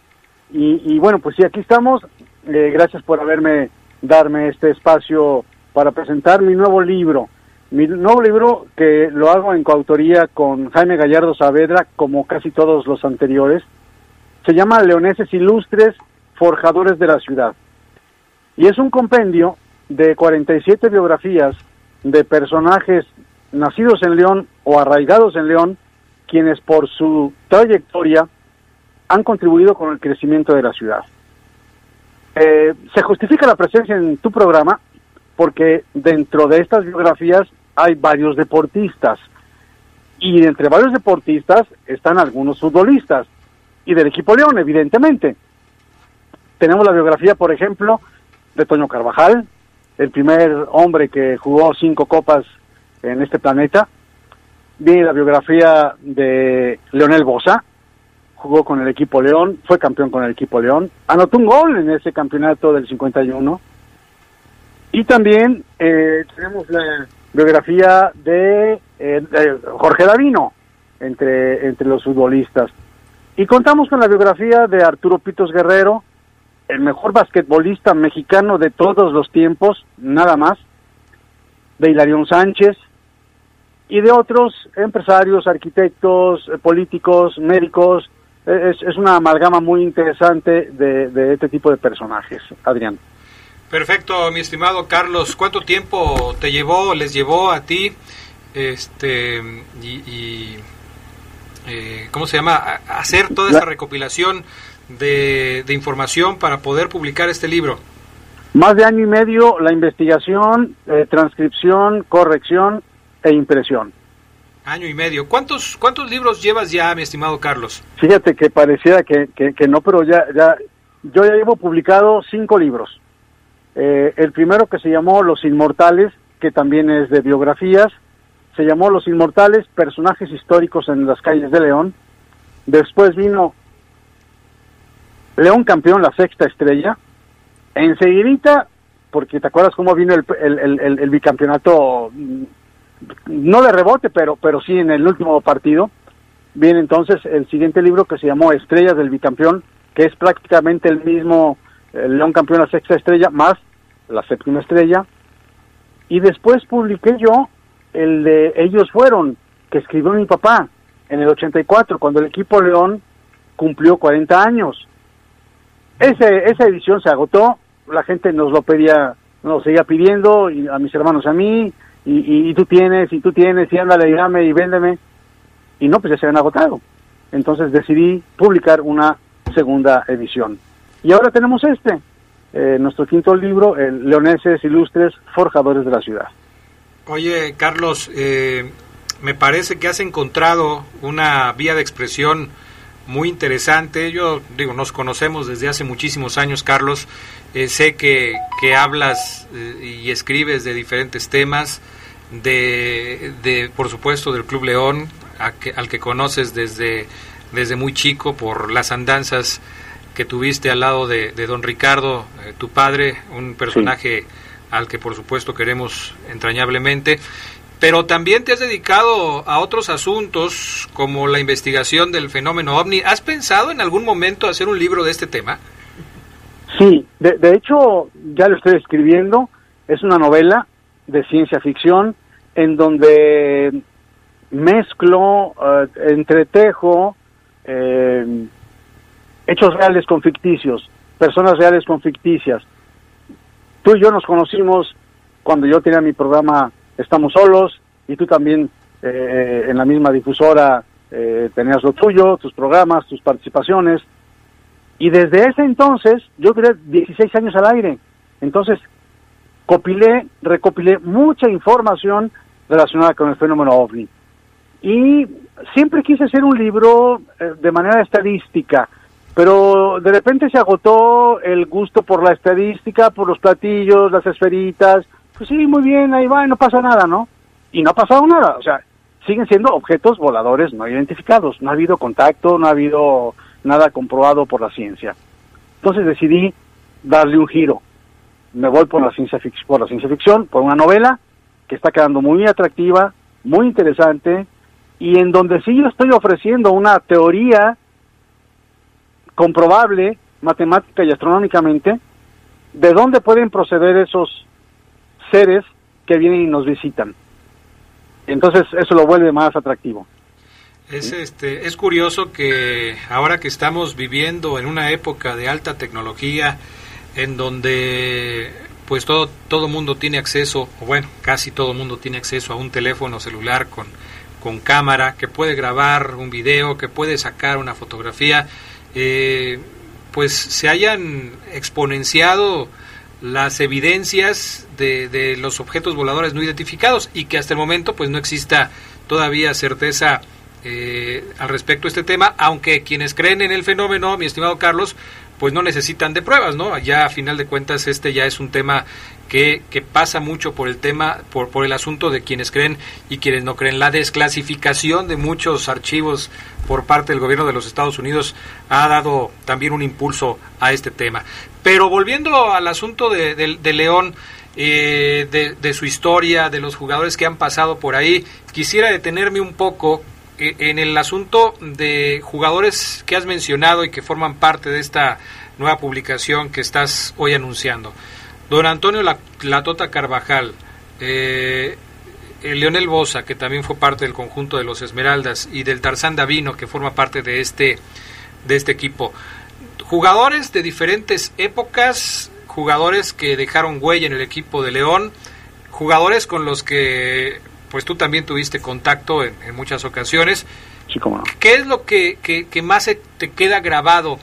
Y bueno, pues sí, aquí estamos. Eh, gracias por haberme darme este espacio para presentar mi nuevo libro. Mi nuevo libro que lo hago en coautoría con Jaime Gallardo Saavedra, como casi todos los anteriores se llama Leoneses Ilustres, Forjadores de la Ciudad. Y es un compendio de 47 biografías de personajes nacidos en León o arraigados en León, quienes por su trayectoria han contribuido con el crecimiento de la ciudad. Eh, se justifica la presencia en tu programa porque dentro de estas biografías hay varios deportistas y entre varios deportistas están algunos futbolistas y del equipo León, evidentemente. Tenemos la biografía, por ejemplo, de Toño Carvajal, el primer hombre que jugó cinco copas en este planeta. Viene la biografía de Leonel Bosa, jugó con el equipo León, fue campeón con el equipo León, anotó un gol en ese campeonato del 51. Y también eh, tenemos la biografía de, eh, Jorge Davino entre, entre los futbolistas. Y contamos con la biografía de Arturo Pitos Guerrero, el mejor basquetbolista mexicano de todos los tiempos, nada más, de Hilarión Sánchez y de otros empresarios, arquitectos, políticos, médicos. Es, es una amalgama muy interesante de, de este tipo de personajes, Adrián. Perfecto, mi estimado Carlos. ¿Cuánto tiempo te llevó, les llevó a ti, este, y, y, eh, ¿cómo se llama? A hacer toda esta recopilación de, de información para poder publicar este libro. Más de año y medio la investigación, eh, transcripción, corrección e impresión. Año y medio. ¿Cuántos, cuántos libros llevas ya, mi estimado Carlos? Fíjate que pareciera que, que, que no, pero ya, ya, yo ya llevo publicado cinco libros. Eh, el primero que se llamó Los Inmortales, que también es de biografías, se llamó Los Inmortales, personajes históricos en las calles de León. Después vino León campeón, la sexta estrella. Enseguidita, porque te acuerdas cómo vino el, el, el- bicampeonato, mm, no de rebote, pero, pero sí en el último partido. Viene entonces el siguiente libro que se llamó Estrellas del Bicampeón, que es prácticamente el mismo León Campeón, la sexta estrella, más la séptima estrella. Y después publiqué yo el de Ellos Fueron, que escribió mi papá en el 84, cuando el equipo León cumplió 40 años. Ese, esa edición se agotó, la gente nos lo pedía, nos seguía pidiendo, y a mis hermanos a mí, y, y, y tú tienes, y tú tienes, y ándale, y dame, y véndeme. Y no, pues ya se habían agotado. Entonces decidí publicar una segunda edición. Y ahora tenemos este, eh, nuestro quinto libro, el Leoneses Ilustres, Forjadores de la Ciudad. Oye, Carlos, eh, me parece que has encontrado una vía de expresión muy interesante. Yo digo, nos conocemos desde hace muchísimos años, Carlos. Eh, sé que, que hablas eh, y escribes de diferentes temas, de, de por supuesto del Club León, que- al que conoces desde, desde muy chico por las andanzas que tuviste al lado de, de don Ricardo, eh, tu padre, un personaje al que por supuesto queremos entrañablemente, pero también te has dedicado a otros asuntos como la investigación del fenómeno ovni. ¿Has pensado en algún momento hacer un libro de este tema? Sí, de, de hecho ya lo estoy escribiendo, es una novela de ciencia ficción en donde mezclo, eh, entretejo eh, hechos reales con ficticios, personas reales con ficticias. Tú y yo nos conocimos cuando yo tenía mi programa Estamos Solos y tú también eh, en la misma difusora eh, tenías lo tuyo, tus programas, tus participaciones. Y desde ese entonces, yo duré 16 años al aire. Entonces, copilé, recopilé mucha información relacionada con el fenómeno ovni. Y siempre quise hacer un libro eh, de manera estadística, pero de repente se agotó el gusto por la estadística, por los platillos, las esferitas. Pues sí, muy bien, ahí va, y no pasa nada, ¿no? Y no ha pasado nada, o sea, siguen siendo objetos voladores no identificados, no ha habido contacto, no ha habido nada comprobado por la ciencia. Entonces decidí darle un giro. Me voy por la ciencia fic- por la ciencia ficción, por una novela que está quedando muy atractiva, muy interesante y en donde sí yo estoy ofreciendo una teoría comprobable matemática y astronómicamente de dónde pueden proceder esos seres que vienen y nos visitan. Entonces eso lo vuelve más atractivo. Es, este, es curioso que ahora que estamos viviendo en una época de alta tecnología, en donde pues todo todo mundo tiene acceso, o bueno, casi todo mundo tiene acceso a un teléfono celular con, con cámara, que puede grabar un video, que puede sacar una fotografía, eh, pues se hayan exponenciado las evidencias de, los objetos voladores no identificados y que hasta el momento pues no exista todavía certeza eh, al respecto a este tema, aunque quienes creen en el fenómeno, mi estimado Carlos, pues no necesitan de pruebas, ¿no? Ya a final de cuentas este ya es un tema que, pasa mucho por el tema, por, por el asunto de quienes creen y quienes no creen. La desclasificación de muchos archivos por parte del gobierno de los Estados Unidos ha dado también un impulso a este tema. Pero volviendo al asunto de- de León, eh, de, de su historia, de los jugadores que han pasado por ahí, quisiera detenerme un poco eh, en el asunto de jugadores que has mencionado y que forman parte de esta nueva publicación que estás hoy anunciando. Don Antonio La- Latota Carvajal, eh, el Leonel Bosa, que también fue parte del conjunto de los Esmeraldas, y del Tarzán Davino, que forma parte de este, de este equipo. Jugadores de diferentes épocas, jugadores que dejaron huella en el equipo de León, jugadores con los que pues tú también tuviste contacto en, en muchas ocasiones. Sí, cómo no. ¿Qué es lo que, que- que más se te queda grabado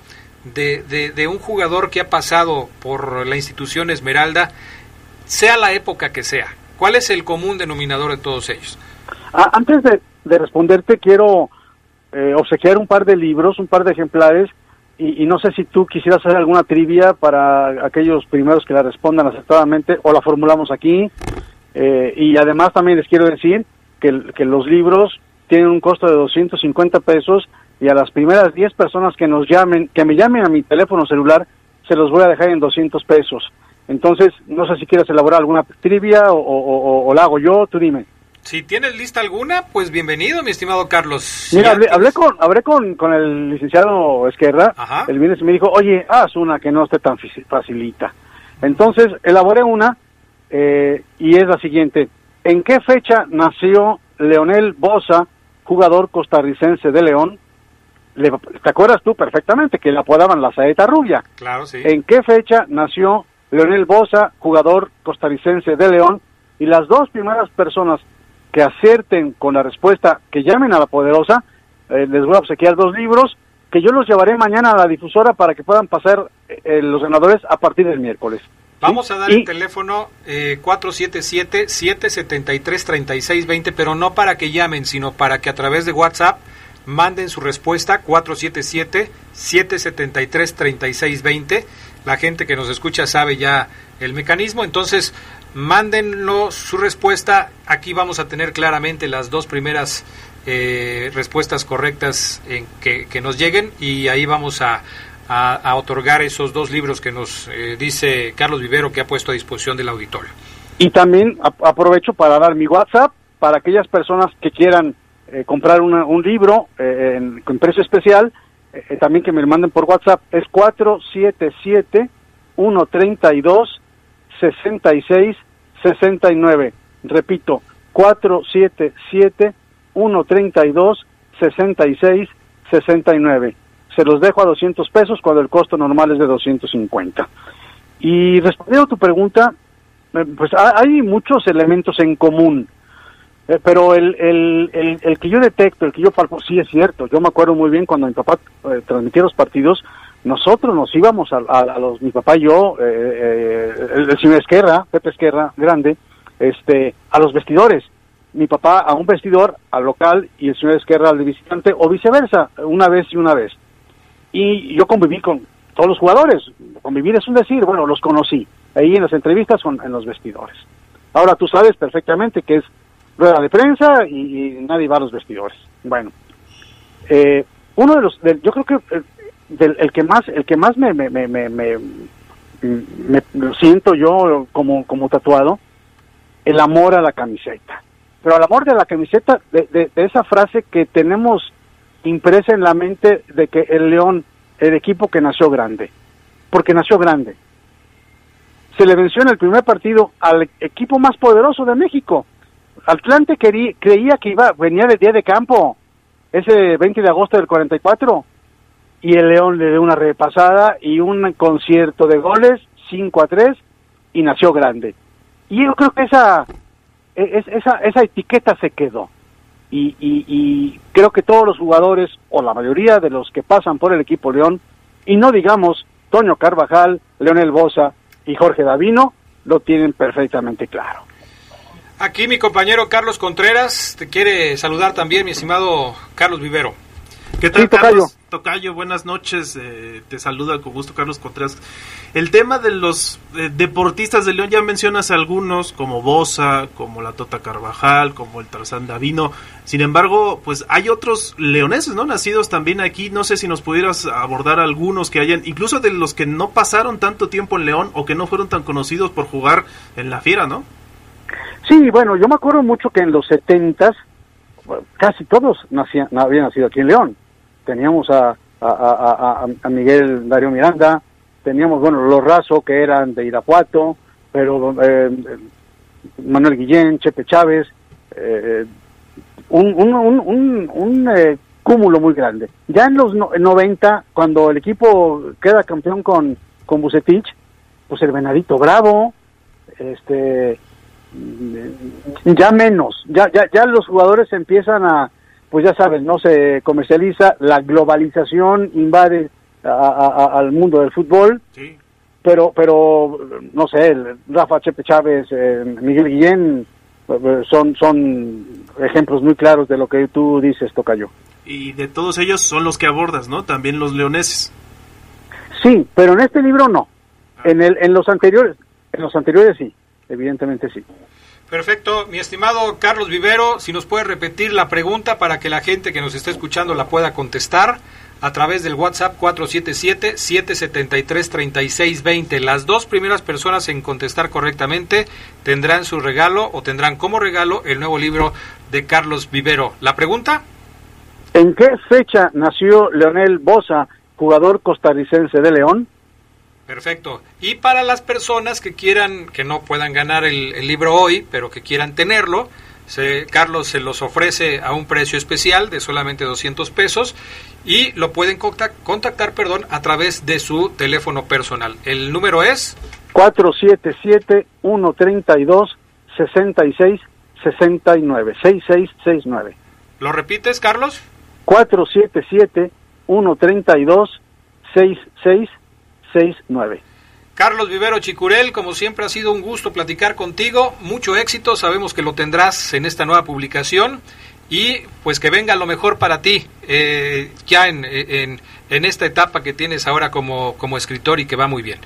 de, de- de un jugador que ha pasado por la institución Esmeralda, sea la época que sea? ¿Cuál es el común denominador de todos ellos? Ah, antes de, de responderte, quiero eh, obsequiar un par de libros, un par de ejemplares, y, no sé si tú quisieras hacer alguna trivia para aquellos primeros que la respondan acertadamente, o la formulamos aquí. Eh, y además también les quiero decir que, que los libros tienen un costo de 250 pesos y a las primeras 10 personas que nos llamen, que me llamen a mi teléfono celular, se los voy a dejar en 200 pesos. Entonces, no sé si quieres elaborar alguna trivia o, o- o- o la hago yo, tú dime. Si tienes lista alguna, pues bienvenido, mi estimado Carlos. Mira, hablé, hablé con hablé con, con el licenciado Esquerra Ajá. el viernes y me dijo, oye, haz una que no esté tan facilita. Entonces, elaboré una eh, y es la siguiente. ¿En qué fecha nació Leonel Bosa, jugador costarricense de León? Le- ¿Te acuerdas tú perfectamente que le apodaban la saeta rubia? Claro, sí. ¿En qué fecha nació Leonel Bosa, jugador costarricense de León? Y las dos primeras personas que acierten con la respuesta, que llamen a la poderosa, eh, les voy a obsequiar dos libros que yo los llevaré mañana a la difusora para que puedan pasar eh, los ganadores a partir del miércoles. Vamos a dar Y- el teléfono eh, 477-773-3620, pero no para que llamen, sino para que a través de WhatsApp manden su respuesta 477-773-3620. La gente que nos escucha sabe ya el mecanismo, entonces mándenlo su respuesta. Aquí vamos a tener claramente las dos primeras eh, respuestas correctas en que, nos lleguen y ahí vamos a, otorgar esos dos libros que nos eh, dice Carlos Vivero que ha puesto a disposición del auditorio. Y también ap- aprovecho para dar mi WhatsApp para aquellas personas que quieran eh, comprar una- un libro en, con precio especial, también que me lo manden por WhatsApp, es 477-132-6669. Repito, 477-132-6669. Se los dejo a 200 pesos cuando el costo normal es de 250. Y respondiendo a tu pregunta, eh, pues ha- hay muchos elementos en común, Eh, pero el, el, el, el que yo detecto, el que yo palpo, sí es cierto. Yo me acuerdo muy bien cuando mi papá eh, transmitía los partidos, nosotros nos íbamos a, a- los, mi papá y yo, eh, eh, el, señor Esquerra, Pepe Esquerra, grande, este, a los vestidores. Mi papá a un vestidor, al local, y el señor Esquerra al de visitante, o viceversa, una vez y una vez. Y yo conviví con todos los jugadores. Convivir es un decir, bueno, los conocí. Ahí en las entrevistas son en los vestidores. Ahora tú sabes perfectamente que es rueda de prensa y, y nadie va a los vestidores. Bueno, eh, uno de los, del- yo creo que del, el que más, el que más me, me, me, me, lo siento yo como, como tatuado, el amor a la camiseta. Pero el amor de la camiseta, de, de- esa frase que tenemos impresa en la mente de que el León, el equipo que nació grande, porque nació grande. Se le venció en el primer partido al equipo más poderoso de México. Atlante creía que iba, venía de día de campo, ese 20 de agosto del 44, y el León le dio una repasada y un concierto de goles, 5 a 3, y nació grande. Y yo creo que esa, e- es- esa, esa etiqueta se quedó. Y, y, y creo que todos los jugadores, o la mayoría de los que pasan por el equipo León, y no digamos Toño Carvajal, Leonel Bosa y Jorge Davino, lo tienen perfectamente claro. Aquí mi compañero Carlos Contreras te quiere saludar también, mi estimado Carlos Vivero. ¿Qué tal, Sí, tocayo. Carlos? Tocayo, buenas noches. eh, te saluda con gusto Carlos Contreras. El tema de los eh, deportistas de León, ya mencionas algunos, como Bosa, como la Tota Carvajal, como el Tarzán Davino. Sin embargo, pues hay otros leoneses, ¿no? Nacidos también aquí. No sé si nos pudieras abordar algunos que hayan, incluso de los que no pasaron tanto tiempo en León o que no fueron tan conocidos por jugar en la Fiera, ¿no? Sí, bueno, yo me acuerdo mucho que en los setentas casi todos nacían, habían nacido aquí en León. Teníamos a, a, a, a- Miguel Darío Miranda, teníamos, bueno, los Razo que eran de Irapuato, pero eh, Manuel Guillén, Chepe Chávez, eh, un, un, un, un, un, eh, cúmulo muy grande. Ya en los no- 90, cuando el equipo queda campeón con, con Bucetich, pues el Venadito Bravo, este ya menos, ya, ya, ya los jugadores empiezan a, pues ya saben, no se comercializa, la globalización invade a- a- a- al mundo del fútbol, pero, pero, no sé, el Rafa Chepe Chávez, eh, Miguel Guillén, eh, son, son ejemplos muy claros de lo que tú dices, Tocayo. Y de todos ellos son los que abordas, ¿no? También los leoneses. Sí, pero en este libro no. En, el, en los anteriores, en los anteriores sí, evidentemente sí. Perfecto, mi estimado Carlos Vivero, si nos puede repetir la pregunta para que la gente que nos está escuchando la pueda contestar a través del WhatsApp 477-773-3620. Las dos primeras personas en contestar correctamente tendrán su regalo o tendrán como regalo el nuevo libro de Carlos Vivero. ¿La pregunta? ¿En qué fecha nació Leonel Bosa, jugador costarricense de León? Perfecto. Y para las personas que quieran, que no puedan ganar el, el libro hoy, pero que quieran tenerlo, se- Carlos se los ofrece a un precio especial de solamente 200 pesos y lo pueden contac- contactar perdón, a través de su teléfono personal. El número es 477-132-6669, 6669. ¿Lo repites, Carlos? 477-132-6669. Carlos Vivero Chicurel, como siempre ha sido un gusto platicar contigo, mucho éxito, sabemos que lo tendrás en esta nueva publicación y pues que venga lo mejor para ti eh, ya en, en, en esta etapa que tienes ahora como, como escritor y que va muy bien.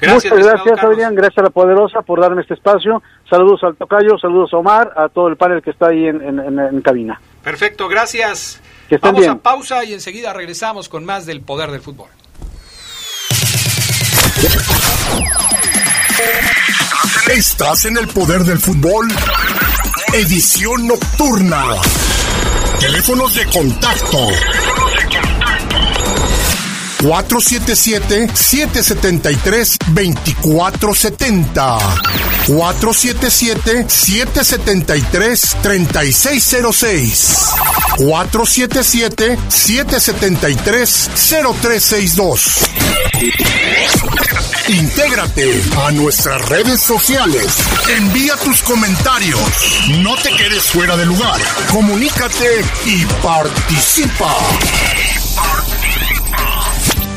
Gracias, Muchas gracias. Adrián. Gracias a la Poderosa por darme este espacio. Saludos al Tocayo, saludos a Omar, a todo el panel que está ahí en, en- cabina. Perfecto, gracias. Que Vamos bien. a pausa y enseguida regresamos con más del poder del fútbol. Estás en el poder del fútbol. Edición nocturna. Teléfonos de contacto. 477-773-2470. 477-773-3606. 477-773-0362. Intégrate a nuestras redes sociales. Envía tus comentarios. No te quedes fuera de lugar. Comunícate y participa.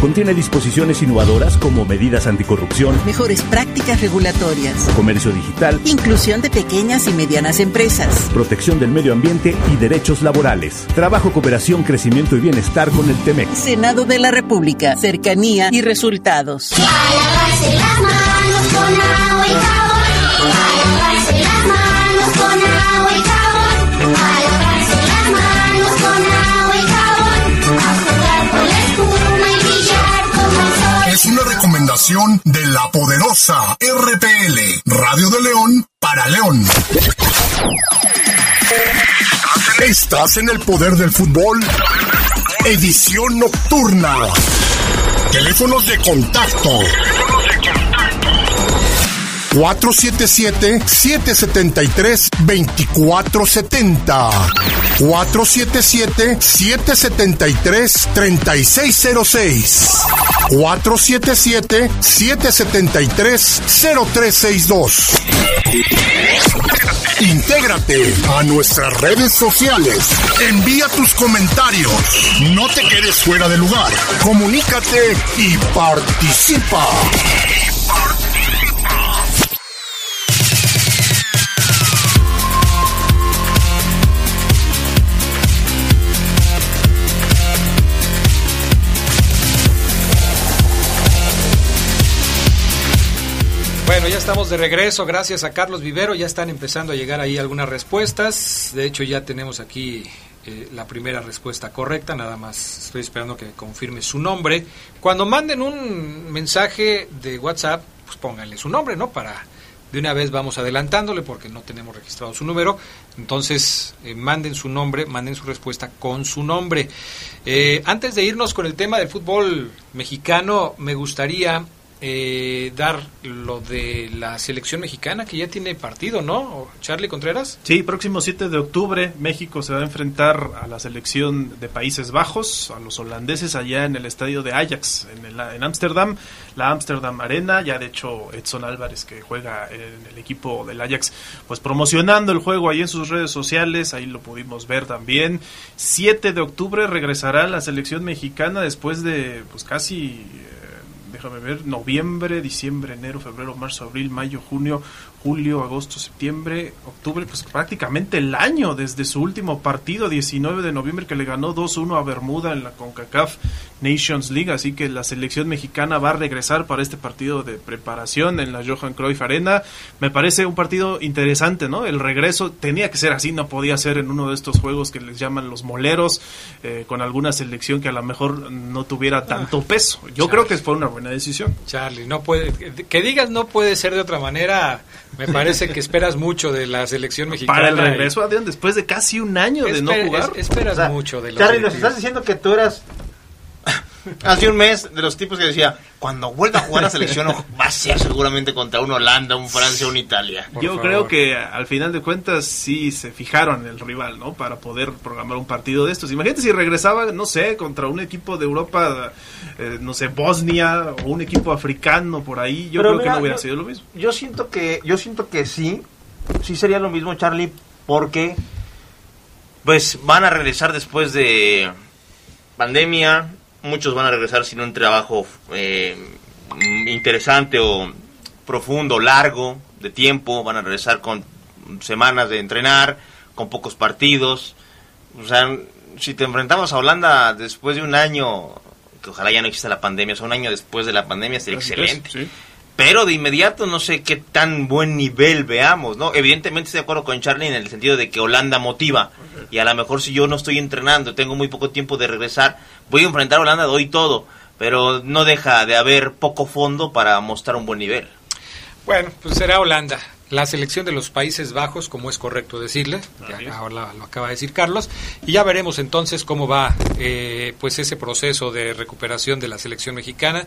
contiene disposiciones innovadoras como medidas anticorrupción, Mejores prácticas regulatorias, comercio digital, inclusión de pequeñas y medianas empresas. protección del medio ambiente y derechos laborales. Trabajo, cooperación, crecimiento y bienestar con el TEMEC. Senado de la República, cercanía y resultados. lavarse las manos con agua y jabón. De la poderosa RPL, Radio de León para León. Estás en el poder del fútbol. Edición nocturna. Teléfonos de contacto. 477-773-2470. 477-773-3606. 477-773-0362. Intégrate a nuestras redes sociales. Envía tus comentarios. No te quedes fuera de lugar. Comunícate y participa. Bueno, ya estamos de regreso, gracias a Carlos Vivero, ya están empezando a llegar ahí algunas respuestas, de hecho ya tenemos aquí eh, la primera respuesta correcta, nada más estoy esperando que confirme su nombre. Cuando manden un mensaje de WhatsApp, pues pónganle su nombre, ¿no? Para de una vez vamos adelantándole porque no tenemos registrado su número, entonces eh, manden su nombre, manden su respuesta con su nombre. Eh, antes de irnos con el tema del fútbol mexicano, me gustaría eh, dar lo de la selección mexicana que ya tiene partido, ¿no? Charlie Contreras. Sí, próximo 7 de octubre México se va a enfrentar a la selección de Países Bajos, a los holandeses allá en el estadio de Ajax, en el- en Ámsterdam, la Ámsterdam Arena, ya de hecho Edson Álvarez que juega en el equipo del Ajax, pues promocionando el juego ahí en sus redes sociales, ahí lo pudimos ver también. 7 de octubre regresará la selección mexicana después de pues casi eh, déjame ver, noviembre, diciembre, enero, febrero, marzo, abril, mayo, junio, julio, agosto, septiembre, octubre, pues prácticamente el año desde su último partido, 19 de noviembre, que le ganó 2-1 a Bermuda en la CONCACAF Nations League, así que la selección mexicana va a regresar para este partido de preparación en la Johan Cruyff Arena. Me parece un partido interesante, ¿no? El regreso tenía que ser así, no podía ser en uno de estos juegos que les llaman los moleros, eh, con alguna selección que a lo mejor no tuviera tanto peso. Yo creo que fue una buena decisión. Charlie, no puede, que digas no puede ser de otra manera, me parece que esperas mucho de la selección mexicana. Para el regreso, Adrián, después de casi un año de no jugar. es- esperas O sea, mucho de los Charlie, nos estás diciendo que tú eras hace un mes de los tipos que decía, cuando vuelva a jugar a selección va a ser seguramente contra un Holanda, un Francia, un Italia. Yo creo que al final de cuentas sí se fijaron en el rival, ¿no? Para poder programar un partido de estos. Imagínate si regresaba, no sé, contra un equipo de Europa, eh, no sé, Bosnia o un equipo africano por ahí. Yo Pero creo mira, que no hubiera yo- sido lo mismo. Yo siento que yo siento que sí, sí sería lo mismo Charlie porque pues van a regresar después de pandemia, muchos van a regresar sin un trabajo eh, interesante o profundo, largo de tiempo, van a regresar con semanas de entrenar, con pocos partidos. O sea, si te enfrentabas a Holanda después de un año, que ojalá ya no exista la pandemia, o sea, un año después de la pandemia sería Así es, excelente. sí. Pero de inmediato no sé qué tan buen nivel veamos, ¿no? Evidentemente estoy de acuerdo con Charlie en el sentido de que Holanda motiva. Y a lo mejor si yo no estoy entrenando, tengo muy poco tiempo de regresar, voy a enfrentar a Holanda, doy todo. Pero no deja de haber poco fondo para mostrar un buen nivel. Bueno, pues será Holanda. La selección de los Países Bajos, como es correcto decirle, ya ahora lo acaba de decir Carlos, y ya veremos entonces cómo va eh, pues ese proceso de recuperación de la selección mexicana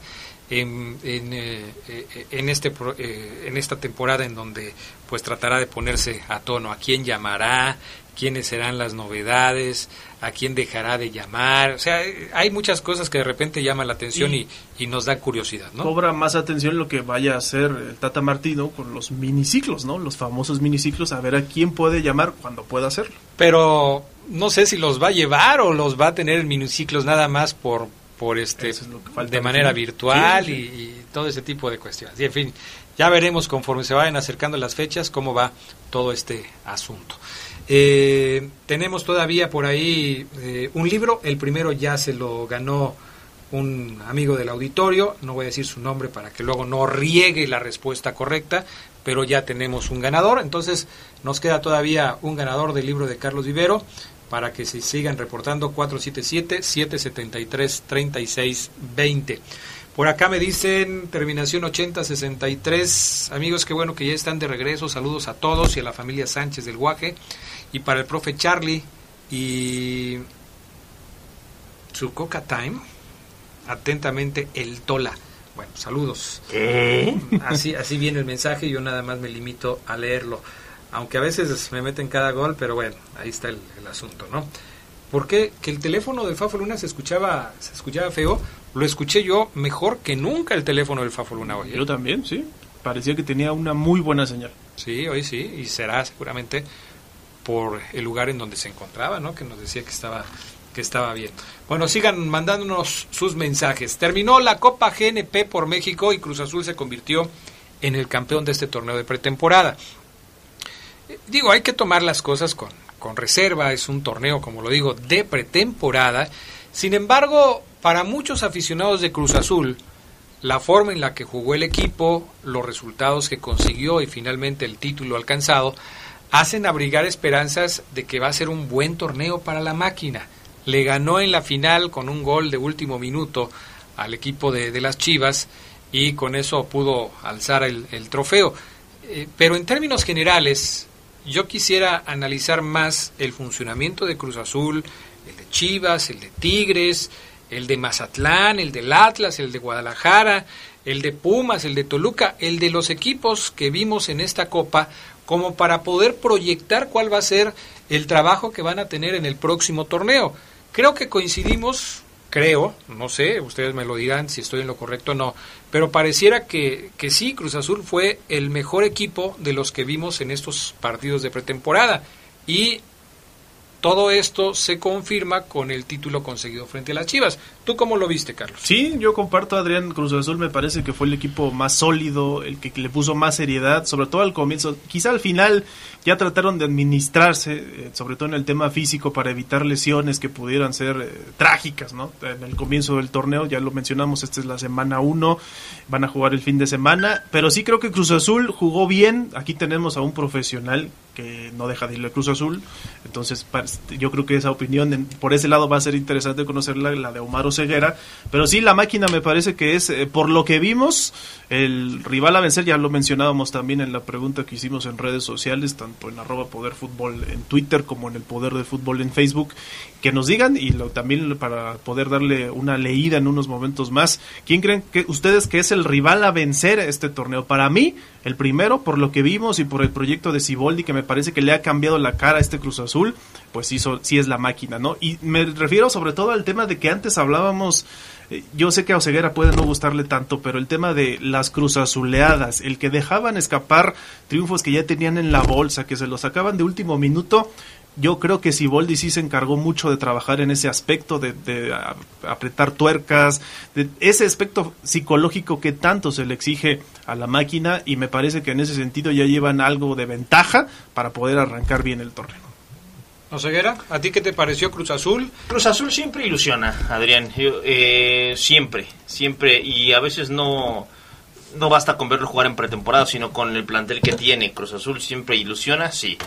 en, en, eh, eh, en este eh, en esta temporada en donde pues tratará de ponerse a tono a quién llamará, quiénes serán las novedades, a quién dejará de llamar, o sea, eh, hay muchas cosas que de repente llaman la atención y, y nos dan curiosidad, ¿no? Cobra más atención lo que vaya a hacer el Tata Martino con los miniciclos, ¿no? Los famosos miniciclos, a ver a quién puede llamar cuando pueda hacerlo. pero no sé si los va a llevar o los va a tener en miniciclos nada más por por este de manera virtual Sí, y, y todo ese tipo de cuestiones. Y en fin, ya veremos conforme se vayan acercando las fechas cómo va todo este asunto. Eh, tenemos todavía por ahí eh, un libro, el primero ya se lo ganó un amigo del auditorio, no voy a decir su nombre para que luego no riegue la respuesta correcta, pero ya tenemos un ganador, entonces nos queda todavía un ganador del libro de Carlos Vivero para que se sigan reportando 477-773-3620. Por acá me dicen terminación 8063. Amigos, qué bueno que ya están de regreso. Saludos a todos y a la familia Sánchez del Guaje. Y para el profe Charlie y su Coca Time, atentamente el Tola. Bueno, saludos. ¿Qué? Así, así viene el mensaje, yo nada más me limito a leerlo. Aunque a veces me meten cada gol, pero bueno, ahí está el, el asunto, ¿no? ¿Por qué? Que el teléfono del Fafo Luna se escuchaba, se escuchaba feo. Lo escuché yo mejor que nunca el teléfono del Fafo Luna hoy. ¿eh? Yo también, sí. Parecía que tenía una muy buena señal. Sí, hoy sí, y será seguramente por el lugar en donde se encontraba, ¿no? Que nos decía que estaba que estaba bien. Bueno, sigan mandándonos sus mensajes. Terminó la Copa GNP por México y Cruz Azul se convirtió en el campeón de este torneo de pretemporada. Eh, Digo, hay que tomar las cosas con, con reserva, es un torneo, como lo digo, de pretemporada. Sin embargo, para muchos aficionados de Cruz Azul, la forma en la que jugó el equipo, los resultados que consiguió y finalmente el título alcanzado, hacen abrigar esperanzas de que va a ser un buen torneo para la máquina. Le ganó en la final con un gol de último minuto al equipo de, de las Chivas y con eso pudo alzar el, el trofeo. Eh, pero en términos generales, yo quisiera analizar más el funcionamiento de Cruz Azul, el de Chivas, el de Tigres, el de Mazatlán, el del Atlas, el de Guadalajara, el de Pumas, el de Toluca, el de los equipos que vimos en esta copa, como para poder proyectar cuál va a ser el trabajo que van a tener en el próximo torneo. Creo que coincidimos, creo, no sé, ustedes me lo dirán si estoy en lo correcto o no, pero pareciera que, que sí, Cruz Azul fue el mejor equipo de los que vimos en estos partidos de pretemporada. Y todo esto se confirma con el título conseguido frente a las Chivas. ¿Tú cómo lo viste, Carlos? Sí, yo comparto Adrián Cruz Azul, me parece que fue el equipo más sólido, el que le puso más seriedad, sobre todo al comienzo. Quizá al final ya trataron de administrarse, eh, sobre todo en el tema físico, para evitar lesiones que pudieran ser eh, trágicas, ¿no? En el comienzo del torneo, ya lo mencionamos, esta es la semana 1, van a jugar el fin de semana, pero sí creo que Cruz Azul jugó bien, aquí tenemos a un profesional no deja de irle Cruz Azul, entonces yo creo que esa opinión por ese lado va a ser interesante conocerla, la de Omar Ceguera, pero sí la máquina me parece que es, eh, por lo que vimos, el rival a vencer, ya lo mencionábamos también en la pregunta que hicimos en redes sociales, tanto en arroba poder fútbol en Twitter como en el poder de fútbol en Facebook, que nos digan y lo, también para poder darle una leída en unos momentos más, ¿quién creen que ustedes que es el rival a vencer este torneo? Para mí, el primero, por lo que vimos y por el proyecto de Siboldi, que me parece que le ha cambiado la cara a este Cruz Azul, pues sí, sí es la máquina, ¿no? Y me refiero sobre todo al tema de que antes hablábamos, eh, yo sé que a Oseguera puede no gustarle tanto, pero el tema de las cruzazuleadas, el que dejaban escapar triunfos que ya tenían en la bolsa, que se los sacaban de último minuto, yo creo que Siboldi sí se encargó mucho de trabajar en ese aspecto, de, de apretar tuercas, de ese aspecto psicológico que tanto se le exige a la máquina y me parece que en ese sentido ya llevan algo de ventaja para poder arrancar bien el torneo. Oseguera, ¿a ti qué te pareció Cruz Azul? Cruz Azul siempre ilusiona, Adrián. Yo, eh, siempre, siempre. Y a veces no, no basta con verlo jugar en pretemporada, sino con el plantel que tiene. Cruz Azul siempre ilusiona, sí.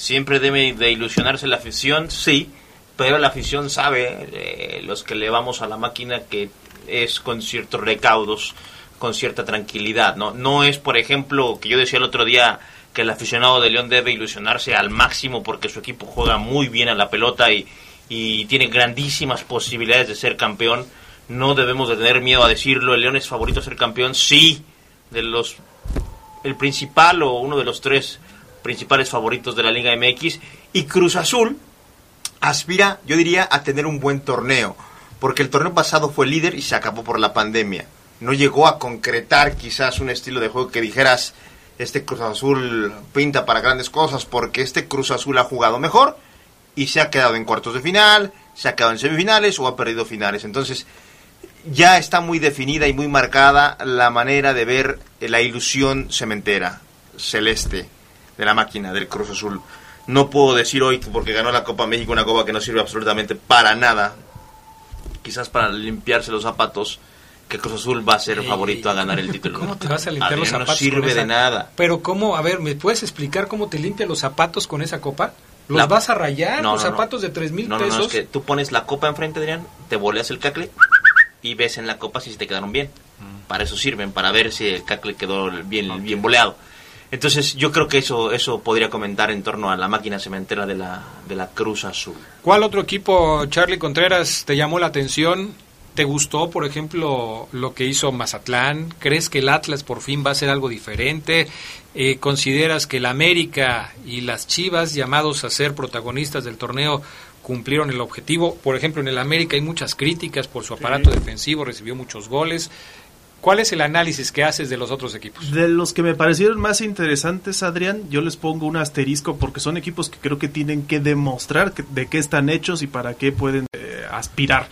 Siempre debe de ilusionarse la afición, sí. Pero la afición sabe, eh, los que le vamos a la máquina, que es con ciertos recaudos, con cierta tranquilidad, ¿no? No es, por ejemplo, que yo decía el otro día que el aficionado de León debe ilusionarse al máximo porque su equipo juega muy bien a la pelota y, y tiene grandísimas posibilidades de ser campeón. No debemos de tener miedo a decirlo. El León es favorito a ser campeón, sí, de los el principal o uno de los tres principales favoritos de la Liga MX y Cruz Azul aspira, yo diría, a tener un buen torneo, porque el torneo pasado fue líder y se acabó por la pandemia. No llegó a concretar quizás un estilo de juego que dijeras, este Cruz Azul pinta para grandes cosas, porque este Cruz Azul ha jugado mejor y se ha quedado en cuartos de final, se ha quedado en semifinales o ha perdido finales. Entonces, ya está muy definida y muy marcada la manera de ver la ilusión cementera, celeste, de la máquina del Cruz Azul. No puedo decir hoy, porque ganó la Copa México, una copa que no sirve absolutamente para nada, quizás para limpiarse los zapatos, que Cruz Azul va a ser favorito a ganar el título. ¿Cómo te vas a limpiar los zapatos? No sirve con esa- de nada. Pero ¿cómo? A ver, ¿me puedes explicar cómo te limpia los zapatos con esa copa? ¿Los La- vas a rayar? No, los no, zapatos de tres mil no, pesos. no, es que tú pones la copa enfrente, Adrián, te boleas el cacle y ves en la copa si te quedaron bien. Mm. Para eso sirven, para ver si el cacle quedó bien, bien boleado. Entonces yo creo que eso eso podría comentar en torno a la máquina cementera de la, de la Cruz Azul. ¿Cuál otro equipo, Charlie Contreras, te llamó la atención? ¿Te gustó, por ejemplo, lo que hizo Mazatlán? ¿Crees que el Atlas por fin va a ser algo diferente? Eh, ¿Consideras que el América y las Chivas, llamados a ser protagonistas del torneo, cumplieron el objetivo? Por ejemplo, en el América hay muchas críticas por su aparato defensivo, recibió muchos goles. ¿Cuál es el análisis que haces de los otros equipos? De los que me parecieron más interesantes, Adrián, yo les pongo un asterisco porque son equipos que creo que tienen que demostrar que- de qué están hechos y para qué pueden eh, aspirar.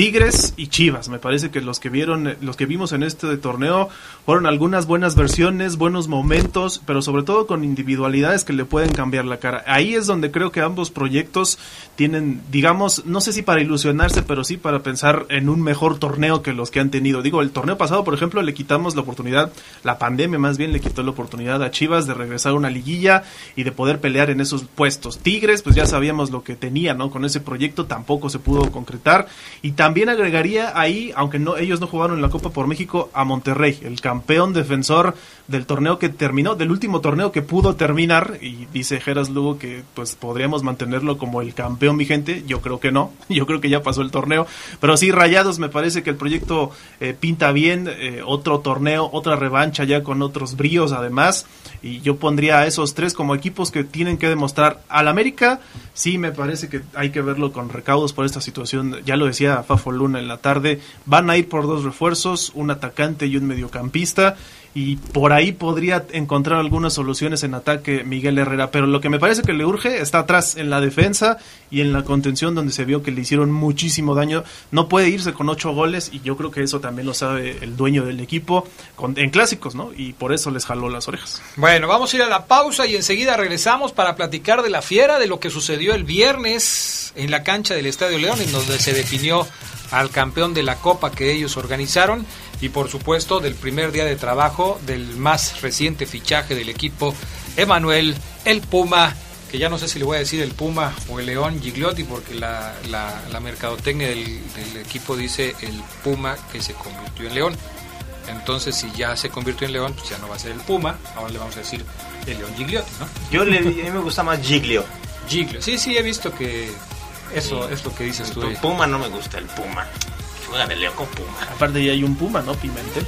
Tigres y Chivas, me parece que los que vieron, los que vimos en este torneo fueron algunas buenas versiones, buenos momentos, pero sobre todo con individualidades que le pueden cambiar la cara. Ahí es donde creo que ambos proyectos tienen, digamos, no sé si para ilusionarse, pero sí para pensar en un mejor torneo que los que han tenido. Digo, el torneo pasado, por ejemplo, le quitamos la oportunidad, la pandemia más bien le quitó la oportunidad a Chivas de regresar a una liguilla y de poder pelear en esos puestos. Tigres, pues ya sabíamos lo que tenía, ¿no? Con ese proyecto tampoco se pudo concretar. Y también agregaría ahí, aunque no ellos no jugaron en la Copa por México, a Monterrey, el campeón defensor del torneo que terminó, del último torneo que pudo terminar, y dice Geras Lugo que pues podríamos mantenerlo como el campeón vigente, yo creo que no, yo creo que ya pasó el torneo, pero sí, Rayados me parece que el proyecto eh, pinta bien, eh, otro torneo, otra revancha ya con otros bríos además, y yo pondría a esos tres como equipos que tienen que demostrar. Al América, sí me parece que hay que verlo con recaudos por esta situación, ya lo decía En la tarde, van a ir por dos refuerzos, un atacante y un mediocampista, y por ahí podría encontrar algunas soluciones en ataque Miguel Herrera, pero lo que me parece que le urge está atrás en la defensa y en la contención donde se vio que le hicieron muchísimo daño. No puede irse con ocho goles y yo creo que eso también lo sabe el dueño del equipo con- en clásicos, ¿no? Y por eso les jaló las orejas. Bueno, vamos a ir a la pausa y enseguida regresamos para platicar de la fiera, de lo que sucedió el viernes en la cancha del Estadio León, en donde se definió al campeón de la Copa que ellos organizaron y por supuesto del primer día de trabajo del más reciente fichaje del equipo, Emanuel El Puma, que ya no sé si le voy a decir el Puma o el León Gigliotti porque la, la- la mercadotecnia del, del equipo dice el Puma que se convirtió en León. Entonces, si ya se convirtió en León, pues ya no va a ser el Puma, ahora le vamos a decir el León Gigliotti, ¿no? Yo le, a mí me gusta más Giglio. Giglio. Sí, sí, he visto que eso es lo que dices tú. El Puma no me gusta, el Puma. Juega de León con Puma. Aparte ya hay un Puma, ¿no? Pimentel.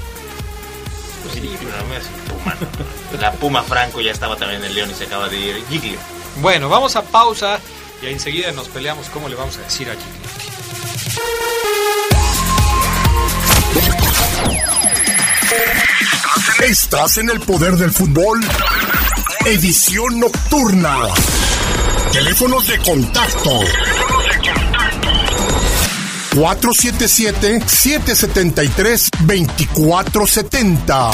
Pues sí, pero no me hace Puma. no. La Puma Franco ya estaba también en el León y se acaba de ir. Giglio. Bueno, vamos a pausa y enseguida nos peleamos cómo le vamos a decir a Gigliotti. Estás en el poder del fútbol. Edición nocturna. Teléfonos de contacto. 477-773-2470.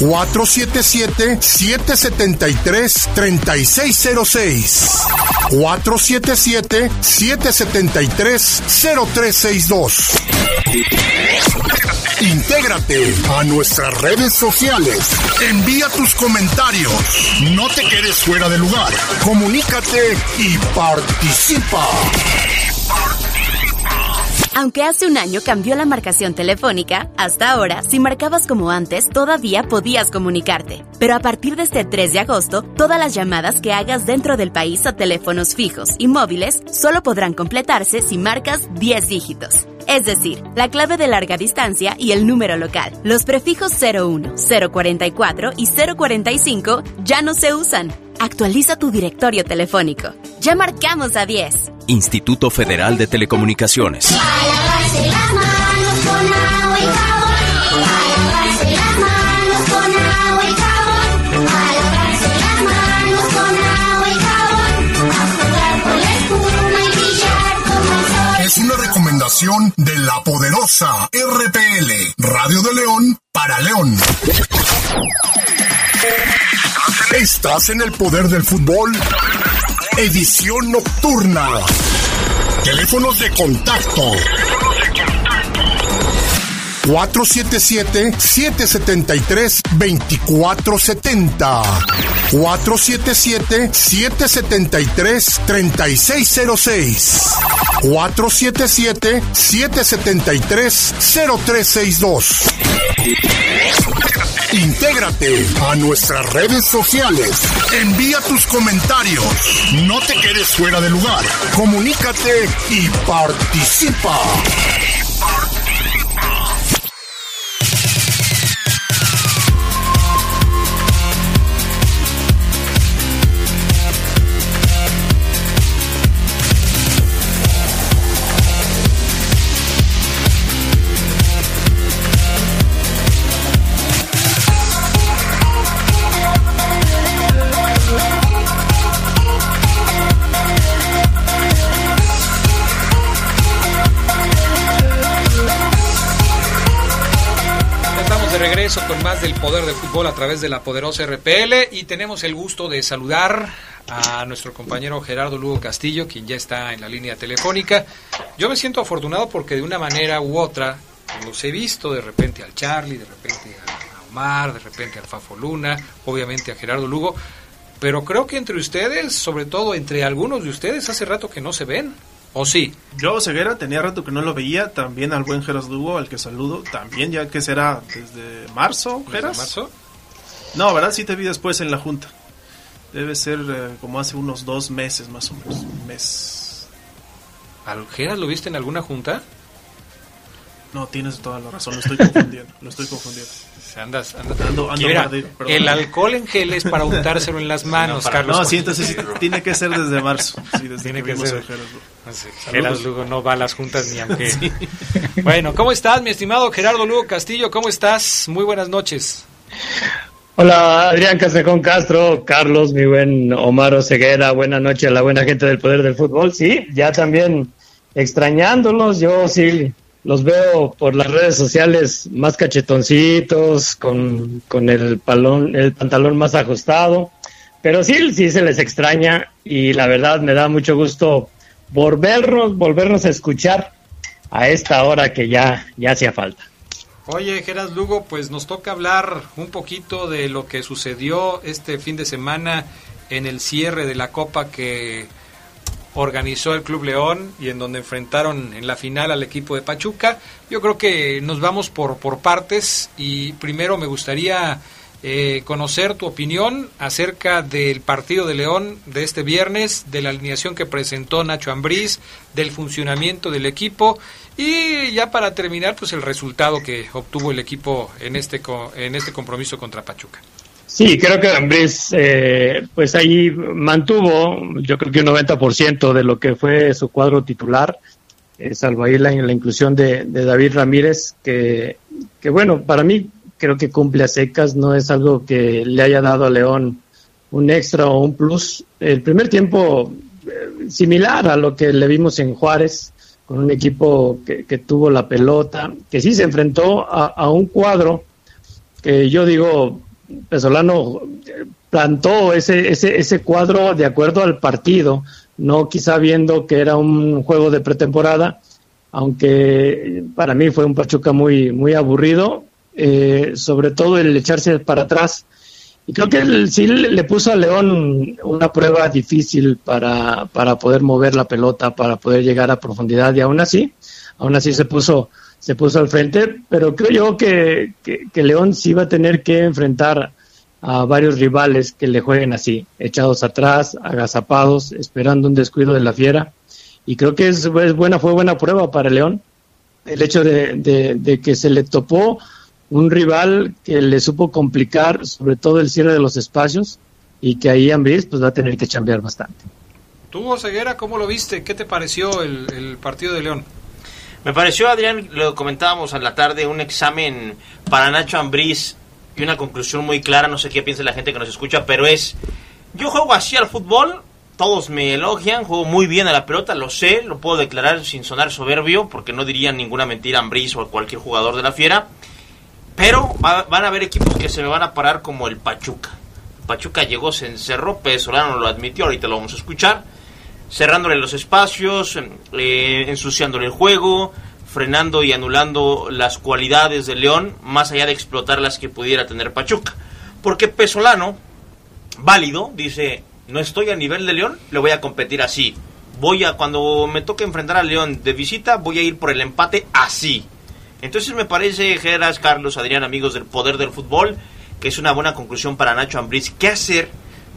477-773-3606. 477-773-0362. Intégrate a nuestras redes sociales. Envía tus comentarios. No te quedes fuera de lugar. Comunícate y participa. Aunque hace un año cambió la marcación telefónica, hasta ahora, si marcabas como antes, todavía podías comunicarte. Pero a partir de este 3 de agosto, todas las llamadas que hagas dentro del país a teléfonos fijos y móviles solo podrán completarse si marcas 10 dígitos. Es decir, la clave de larga distancia y el número local. Los prefijos 01, 044 y 045 ya no se usan. Actualiza tu directorio telefónico. Ya marcamos a 10. Instituto Federal de Telecomunicaciones. lavarse las manos con agua y jabón. A lavarse las manos con agua y jabón. A lavarse las manos con agua y jabón. A jugar con la espuma y brillar como el sol. Es una recomendación de la poderosa RPL, Radio de León para León. Estás en el poder del fútbol. Edición nocturna. Teléfonos de contacto. 477-773-2470. 477-773-3606. 477-773-0362. Intégrate a nuestras redes sociales. Envía tus comentarios. No te quedes fuera de lugar. Comunícate y participa. Regreso con más del poder del fútbol a través de la poderosa RPL y tenemos el gusto de saludar a nuestro compañero Gerardo Lugo Castillo, quien ya está en la línea telefónica. Yo me siento afortunado porque de una manera u otra los he visto de repente al Charlie, de repente a Omar, de repente al Fafo Luna, obviamente a Gerardo Lugo, pero creo que entre ustedes, sobre todo entre algunos de ustedes, hace rato que no se ven. ¿O sí? Yo, Ceguera, tenía rato que no lo veía. También al buen Geras Lugo, al que saludo. También, ya que será desde marzo, ¿Desde Geras. marzo? No, ¿verdad? Sí te vi después en la junta. Debe ser eh, como hace unos dos meses más o menos. Un mes. ¿Al Geras lo viste en alguna junta? No, tienes toda la razón. Lo estoy confundiendo. lo estoy confundiendo. Andas, andas. Ando, ando Mira, perdido, el alcohol en gel es para untárselo en las manos, No, para- Carlos. no, sí, entonces sí, tiene que ser desde marzo. Sí, desde Tiene que ser. Geras Saludos. Gerardo Lugo no va a las juntas ni aunque. Bueno, ¿cómo estás, mi estimado Gerardo Lugo Castillo? ¿Cómo estás? Muy buenas noches. Hola, Adrián Casejón Castro, Carlos, mi buen Omar Oseguera, buenas noches a la buena gente del Poder del Fútbol. Sí, ya también extrañándolos, yo sí los veo por las redes sociales más cachetoncitos, con, con el, palón, el pantalón más ajustado, pero sí, sí se les extraña y la verdad me da mucho gusto volvernos, volvernos a escuchar a esta hora que ya, ya hacía falta. Oye, Geras Lugo, pues nos toca hablar un poquito de lo que sucedió este fin de semana en el cierre de la Copa que organizó el Club León y en donde enfrentaron en la final al equipo de Pachuca. Yo creo que nos vamos por, por partes y primero me gustaría eh, conocer tu opinión acerca del partido de León de este viernes, de la alineación que presentó Nacho Ambriz, del funcionamiento del equipo y ya para terminar pues el resultado que obtuvo el equipo en este en este compromiso contra Pachuca. Sí, creo que Ambriz, eh, pues ahí mantuvo, yo creo que un 90% de lo que fue su cuadro titular, eh, salvo ahí la, la inclusión de, David Ramírez, que, que bueno, para mí creo que cumple a secas, no es algo que le haya dado a León un extra o un plus. El primer tiempo eh, similar a lo que le vimos en Juárez, con un equipo que, que tuvo la pelota, que sí se enfrentó a, a un cuadro que yo digo, Pesolano eh, plantó ese, ese, ese cuadro de acuerdo al partido, no quizá viendo que era un juego de pretemporada, aunque para mí fue un Pachuca muy, muy aburrido, eh, sobre todo el echarse para atrás. Y creo que sí le le puso a León una prueba difícil para, para poder mover la pelota, para poder llegar a profundidad, y aún así, aún así se puso, se puso al frente, pero creo yo que, que, León sí va a tener que enfrentar a varios rivales que le jueguen así, echados atrás, agazapados, esperando un descuido de la fiera. Y creo que es, es buena, fue buena prueba para León el hecho de, de- de que se le topó un rival que le supo complicar sobre todo el cierre de los espacios y que ahí Ambriz pues va a tener que chambear bastante. Tú, Ceguera, ¿cómo lo viste? ¿Qué te pareció el, el partido de León? Me pareció, Adrián, lo comentábamos en la tarde, un examen para Nacho Ambriz y una conclusión muy clara, no sé qué piensa la gente que nos escucha, pero es, yo juego así al fútbol, todos me elogian, juego muy bien a la pelota, lo sé, lo puedo declarar sin sonar soberbio, porque no diría ninguna mentira a Ambriz o a cualquier jugador de la fiera, pero va- van a haber equipos que se me van a parar como el Pachuca. Pachuca llegó, se encerró, Pesolano lo admitió, ahorita lo vamos a escuchar, cerrándole los espacios, eh, ensuciándole el juego, frenando y anulando las cualidades de León, más allá de explotar las que pudiera tener Pachuca. Porque Pesolano, válido, dice, no estoy a nivel de León, le voy a competir así. Voy a, cuando me toque enfrentar a León de visita, voy a ir por el empate así. Entonces me parece, Geras, Carlos, Adrián, amigos del poder del fútbol, que es una buena conclusión para Nacho Ambriz. ¿Qué hacer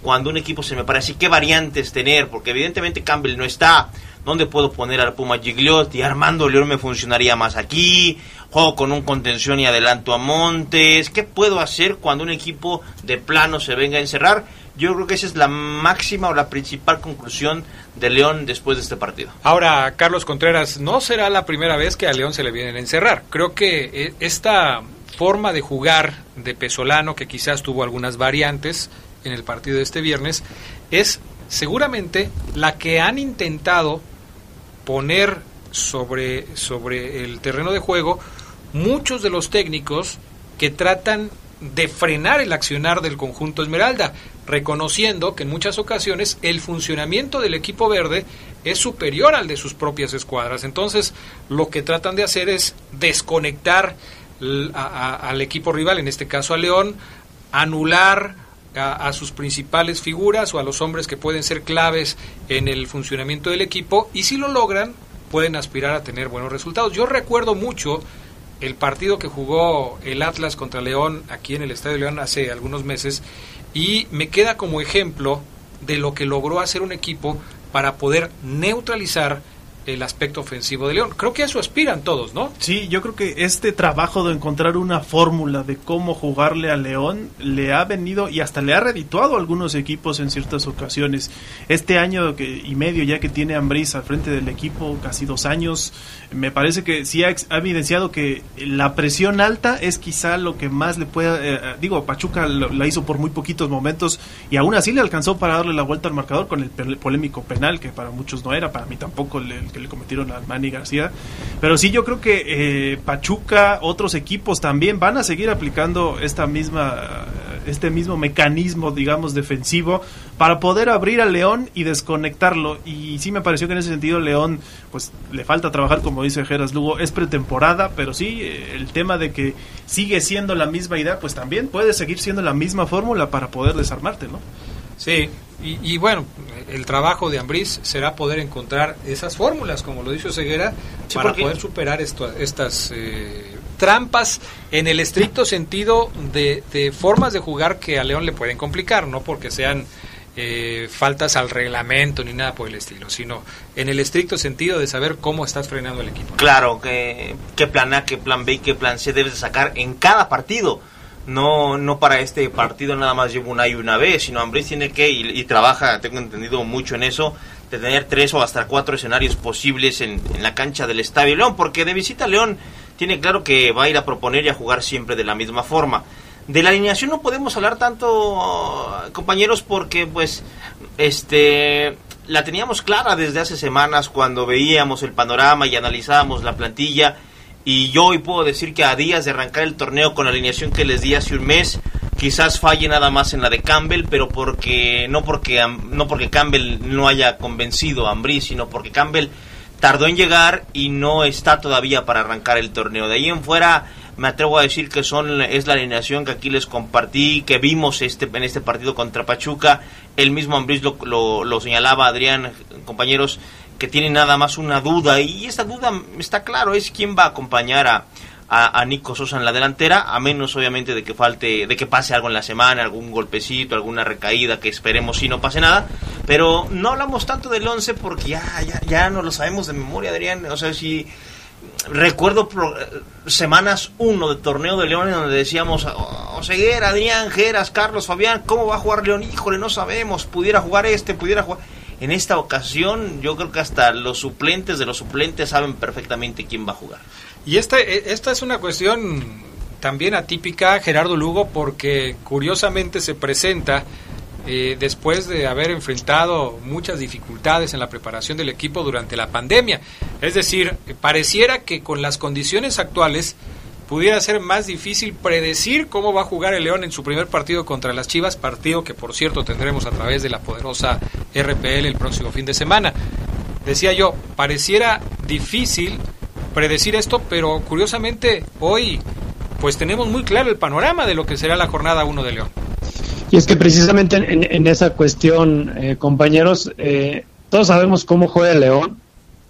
cuando un equipo se me así? ¿Qué variantes tener? Porque evidentemente Campbell no está. ¿Dónde puedo poner al Puma Gigliotti? Armando León me funcionaría más aquí. Juego con un contención y adelanto a Montes. ¿Qué puedo hacer cuando un equipo de plano se venga a encerrar? Yo creo que esa es la máxima o la principal conclusión de León después de este partido. Ahora, Carlos Contreras, no será la primera vez que a León se le vienen a encerrar. Creo que eh, esta forma de jugar de Pesolano, que quizás tuvo algunas variantes en el partido de este viernes, es seguramente la que han intentado poner sobre, sobre el terreno de juego muchos de los técnicos que tratan de frenar el accionar del conjunto Esmeralda, reconociendo que en muchas ocasiones el funcionamiento del equipo verde es superior al de sus propias escuadras. Entonces, lo que tratan de hacer es desconectar a- al equipo rival, en este caso a León, anular a, sus principales figuras o a los hombres que pueden ser claves en el funcionamiento del equipo y si lo logran pueden aspirar a tener buenos resultados. Yo recuerdo mucho el partido que jugó el Atlas contra León aquí en el Estadio León hace algunos meses y me queda como ejemplo de lo que logró hacer un equipo para poder neutralizar el aspecto ofensivo de León. Creo que a eso aspiran todos, ¿no? Sí, yo creo que este trabajo de encontrar una fórmula de cómo jugarle a León le ha venido y hasta le ha redituado a algunos equipos en ciertas ocasiones. Este año que, y medio ya que tiene Ambriz al frente del equipo, casi dos años, me parece que sí ha, evidenciado que la presión alta es quizá lo que más le pueda... eh, eh, digo, Pachuca lo- la hizo por muy poquitos momentos y aún así le alcanzó para darle la vuelta al marcador con el polémico penal, que para muchos no era, para mí tampoco el, el que le cometieron a Manny García. Pero sí, yo creo que eh, Pachuca, otros equipos también van a seguir aplicando esta misma, este mismo mecanismo, digamos, defensivo para poder abrir al León y desconectarlo. Y sí me pareció que en ese sentido León, pues le falta trabajar, como dice Geras Lugo, es pretemporada, pero sí, eh, el tema de que sigue siendo la misma idea, pues también puede seguir siendo la misma fórmula para poder desarmarte, ¿no? Sí, y, y bueno, el trabajo de Ambriz será poder encontrar esas fórmulas, como lo dijo Ceguera, Sí, para porque- poder superar esto, estas eh, trampas en el estricto sentido de, de formas de jugar que a León le pueden complicar, no porque sean eh, faltas al reglamento ni nada por el estilo, sino en el estricto sentido de saber cómo estás frenando el equipo. Claro, que, qué plan A, qué plan B y qué plan C debes de sacar en cada partido. No, no para este partido nada más llevo una y una vez, sino Ambriz tiene que, y, y trabaja, tengo entendido mucho en eso, de tener tres o hasta cuatro escenarios posibles en, en la cancha del Estadio León, porque de visita León tiene claro que va a ir a proponer y a jugar siempre de la misma forma. De la alineación no podemos hablar tanto, compañeros, porque pues este la teníamos clara desde hace semanas cuando veíamos el panorama y analizábamos la plantilla y yo hoy puedo decir que a días de arrancar el torneo con la alineación que les di hace un mes, quizás falle nada más en la de Campbell, pero porque no porque no porque Campbell no haya convencido a Ambrí, sino porque Campbell tardó en llegar y no está todavía para arrancar el torneo. De ahí en fuera me atrevo a decir que son es la alineación que aquí les compartí, que vimos este en este partido contra Pachuca. El mismo Ambriz lo, lo señalaba Adrián, compañeros, que tiene nada más una duda y esa duda está claro es quién va a acompañar a, a, Nico Sosa en la delantera, a menos obviamente de que falte, de que pase algo en la semana, algún golpecito, alguna recaída, que esperemos si no pase nada. Pero no hablamos tanto del 11 porque ya, ya, ya no lo sabemos de memoria, Adrián. O sea, si recuerdo semanas 1 de torneo de León donde decíamos "Oh, Oseguera, Adrián, Geras, Carlos, Fabián, ¿cómo va a jugar León? Híjole, no sabemos, pudiera jugar este, pudiera jugar. En esta ocasión, yo creo que hasta los suplentes de los suplentes saben perfectamente quién va a jugar. Y esta, eh, esta es una cuestión también atípica, Gerardo Lugo, porque curiosamente se presenta eh, después de haber enfrentado muchas dificultades en la preparación del equipo durante la pandemia. Es decir, eh, pareciera que con las condiciones actuales pudiera ser más difícil predecir cómo va a jugar el León en su primer partido contra las Chivas, partido que por cierto tendremos a través de la poderosa RPL el próximo fin de semana. Decía yo, pareciera difícil predecir esto, pero curiosamente hoy pues tenemos muy claro el panorama de lo que será la jornada 1 de León. Y es que precisamente en, en esa cuestión, eh, compañeros, eh, todos sabemos cómo juega el León.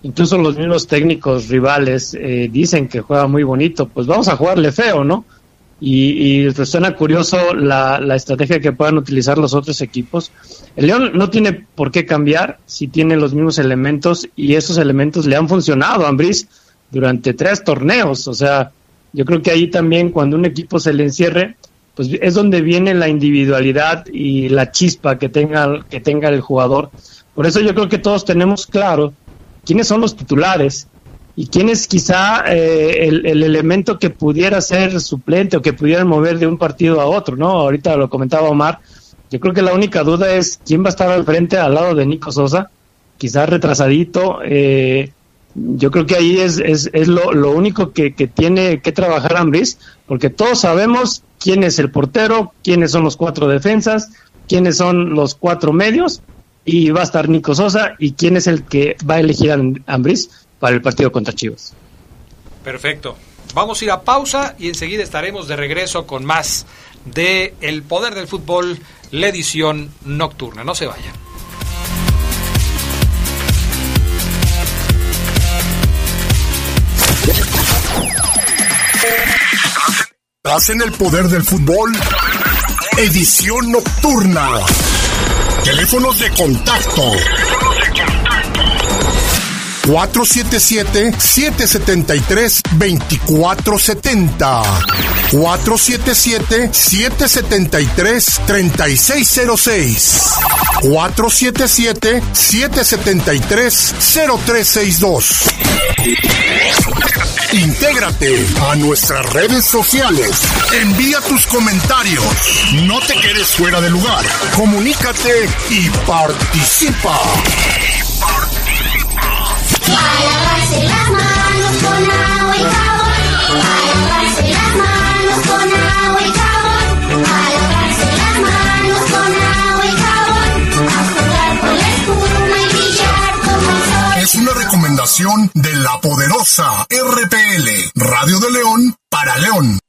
Incluso los mismos técnicos rivales eh, dicen que juega muy bonito. Pues vamos a jugarle feo, ¿no? Y, y suena curioso la, la estrategia que puedan utilizar los otros equipos. El León no tiene por qué cambiar si tiene los mismos elementos y esos elementos le han funcionado a Ambriz durante tres torneos. O sea, yo creo que ahí también cuando un equipo se le encierre, pues es donde viene la individualidad y la chispa que tenga, que tenga el jugador. Por eso yo creo que todos tenemos claro quiénes son los titulares y quién es quizá eh, el, el elemento que pudiera ser suplente o que pudieran mover de un partido a otro, ¿no? Ahorita lo comentaba Omar. Yo creo que la única duda es quién va a estar al frente al lado de Nico Sosa, quizás retrasadito, eh, Yo creo que ahí es, es, lo único que, que tiene que trabajar Ambris, porque todos sabemos quién es el portero, quiénes son los cuatro defensas, quiénes son los cuatro medios, y va a estar Nico Sosa, y quién es el que va a elegir a Ambris para el partido contra Chivas. Perfecto. Vamos a ir a pausa y enseguida estaremos de regreso con más de El Poder del Fútbol, la edición nocturna. No se vayan. Estás en el poder del fútbol. Edición nocturna. Teléfonos de contacto. 477-773-2470. 477-773-3606. 477-773-0362. Intégrate a nuestras redes sociales. Envía tus comentarios. No te quedes fuera de lugar. Comunícate y participa. Y jabón. De la poderosa RPL, Radio de León para León.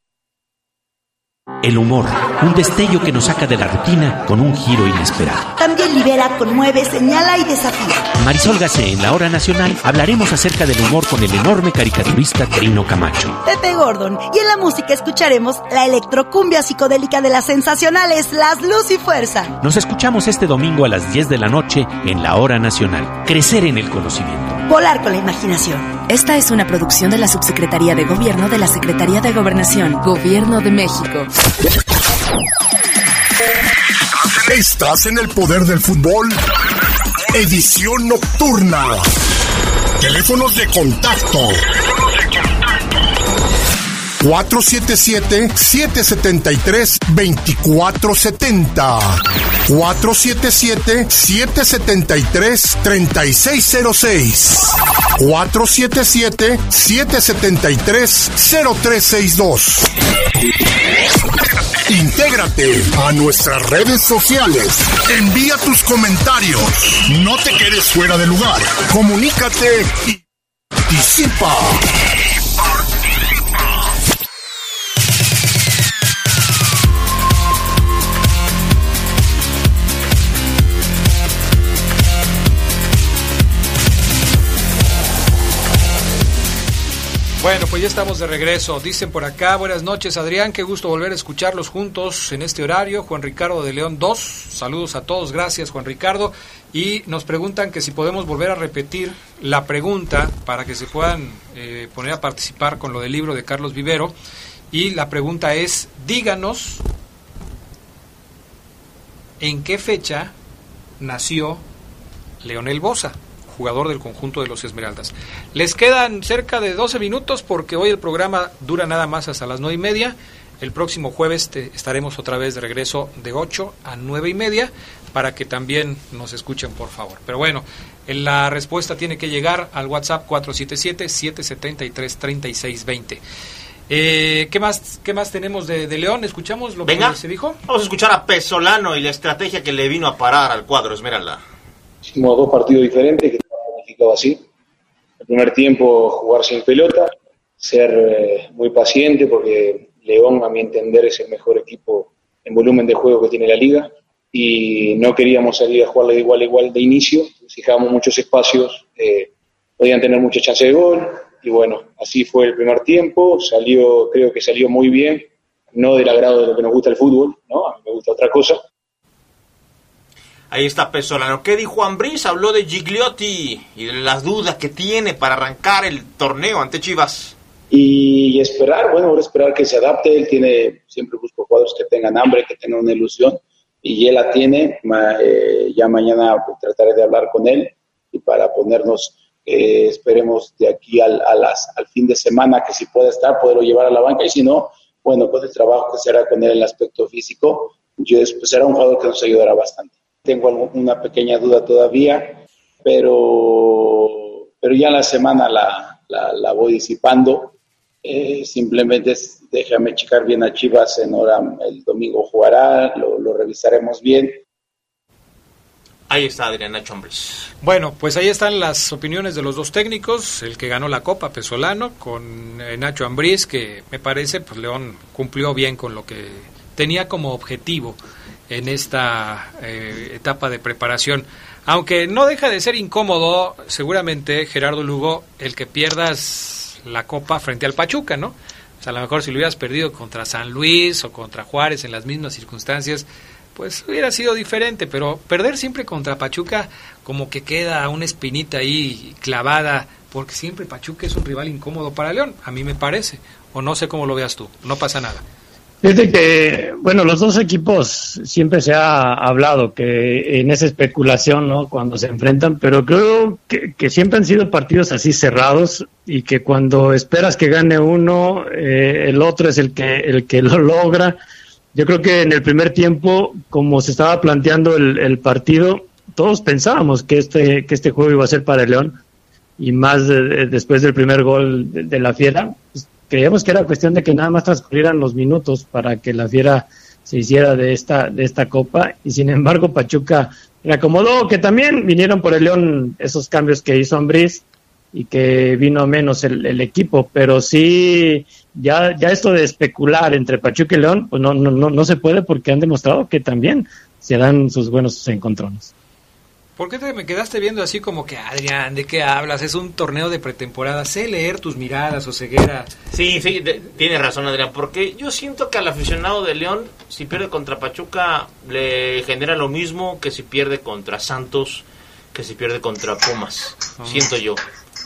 El humor, un destello que nos saca de la rutina con un giro inesperado. También libera, conmueve, señala y desafía. Marisol Gacé en la hora nacional hablaremos acerca del humor con el enorme caricaturista Trino Camacho. Pepe Gordon. Y en la música escucharemos la electrocumbia psicodélica de las sensacionales Las Luz y Fuerza. Nos escuchamos este domingo a las 10 de la noche en la hora nacional. Crecer en el conocimiento. Volar con la imaginación. Esta es una producción de la Subsecretaría de Gobierno de la Secretaría de Gobernación, Gobierno de México. Estás en el poder del fútbol. Edición nocturna. Teléfonos de contacto. 477-773-2470. 477-773-3606. 477-773-0362. Intégrate a nuestras redes sociales. Envía tus comentarios. No te quedes fuera de lugar. Comunícate y participa. Bueno, pues ya estamos de regreso. Dicen por acá, buenas noches Adrián, qué gusto volver a escucharlos juntos en este horario. Juan Ricardo de León 2, saludos a todos, gracias Juan Ricardo. Y nos preguntan que si podemos volver a repetir la pregunta para que se puedan eh, poner a participar con lo del libro de Carlos Vivero. Y la pregunta es, díganos en qué fecha nació Leonel Bosa jugador del conjunto de los Esmeraldas. Les quedan cerca de 12 minutos porque hoy el programa dura nada más hasta las 9 y media. El próximo jueves te- estaremos otra vez de regreso de 8 a 9 y media para que también nos escuchen, por favor. Pero bueno, en la respuesta tiene que llegar al WhatsApp 477-773-3620. Eh, ¿qué, más, ¿Qué más tenemos de, de León? ¿Escuchamos lo Venga, que se dijo? vamos a escuchar a Pesolano y la estrategia que le vino a parar al cuadro Esmeralda. Hicimos dos partidos diferentes que estaban planificados así. El primer tiempo jugar sin pelota, ser eh, muy paciente porque León, a mi entender, es el mejor equipo en volumen de juego que tiene la liga. Y no queríamos salir a jugarle igual a igual de inicio, fijábamos muchos espacios, eh, podían tener mucha chance de gol. Y bueno, así fue el primer tiempo, salió, creo que salió muy bien, no del agrado de lo que nos gusta el fútbol, ¿no? A mí me gusta otra cosa, Ahí está Pesolano. ¿Qué dijo Ambriz? Habló de Gigliotti y de las dudas que tiene para arrancar el torneo ante Chivas. y esperar, bueno, ahora esperar que se adapte, él tiene, siempre busco jugadores que tengan hambre, que tengan una ilusión, y él la tiene, eh, ya mañana pues, trataré de hablar con él, y para ponernos, eh, esperemos de aquí al, a las, al fin de semana, que si puede estar, poderlo llevar a la banca, y si no, bueno, con el trabajo que se hará con él en el aspecto físico, yo pues, será un jugador que nos ayudará bastante. Tengo una pequeña duda todavía, pero pero ya en la semana la, la, la voy disipando. Eh, simplemente es- déjame checar bien a Chivas en hora, el domingo jugará, lo, lo revisaremos bien. Ahí está Adrián Nacho Ambriz. Bueno, pues ahí están las opiniones de los dos técnicos, el que ganó la Copa, Pesolano, con eh, Nacho Ambriz, que me parece, pues León cumplió bien con lo que tenía como objetivo en esta eh, etapa de preparación. Aunque no deja de ser incómodo, seguramente, Gerardo Lugo, el que pierdas la Copa frente al Pachuca, ¿no? O sea, a lo mejor si lo hubieras perdido contra San Luis o contra Juárez en las mismas circunstancias, pues hubiera sido diferente, pero perder siempre contra Pachuca como que queda una espinita ahí clavada, porque siempre Pachuca es un rival incómodo para León, a mí me parece, o no sé cómo lo veas tú, no pasa nada. Desde que, bueno, los dos equipos siempre se ha hablado que en esa especulación, ¿no? Cuando se enfrentan, pero creo que, siempre han sido partidos así cerrados y que cuando esperas que gane uno, eh, el otro es el que, el que lo logra. Yo creo que en el primer tiempo, como se estaba planteando el, el partido, todos pensábamos que este, que este juego iba a ser para el León y más de- de- después del primer gol de, de la Fiera, pues, creíamos que era cuestión de que nada más transcurrieran los minutos para que la Fiera se hiciera de esta de esta copa y sin embargo Pachuca le acomodó que también vinieron por el León esos cambios que hizo Ambriz y que vino menos el, equipo, pero sí ya ya esto de especular entre Pachuca y León pues no no no, no se puede porque han demostrado que también se dan sus buenos encontrones. ¿Por qué te me quedaste viendo así como que, Adrián, ¿de qué hablas? Es un torneo de pretemporada, sé leer tus miradas o ceguera. Sí, sí, de- tiene razón Adrián, porque yo siento que al aficionado de León, si pierde contra Pachuca, le genera lo mismo que si pierde contra Santos, que si pierde contra Pumas, siento yo.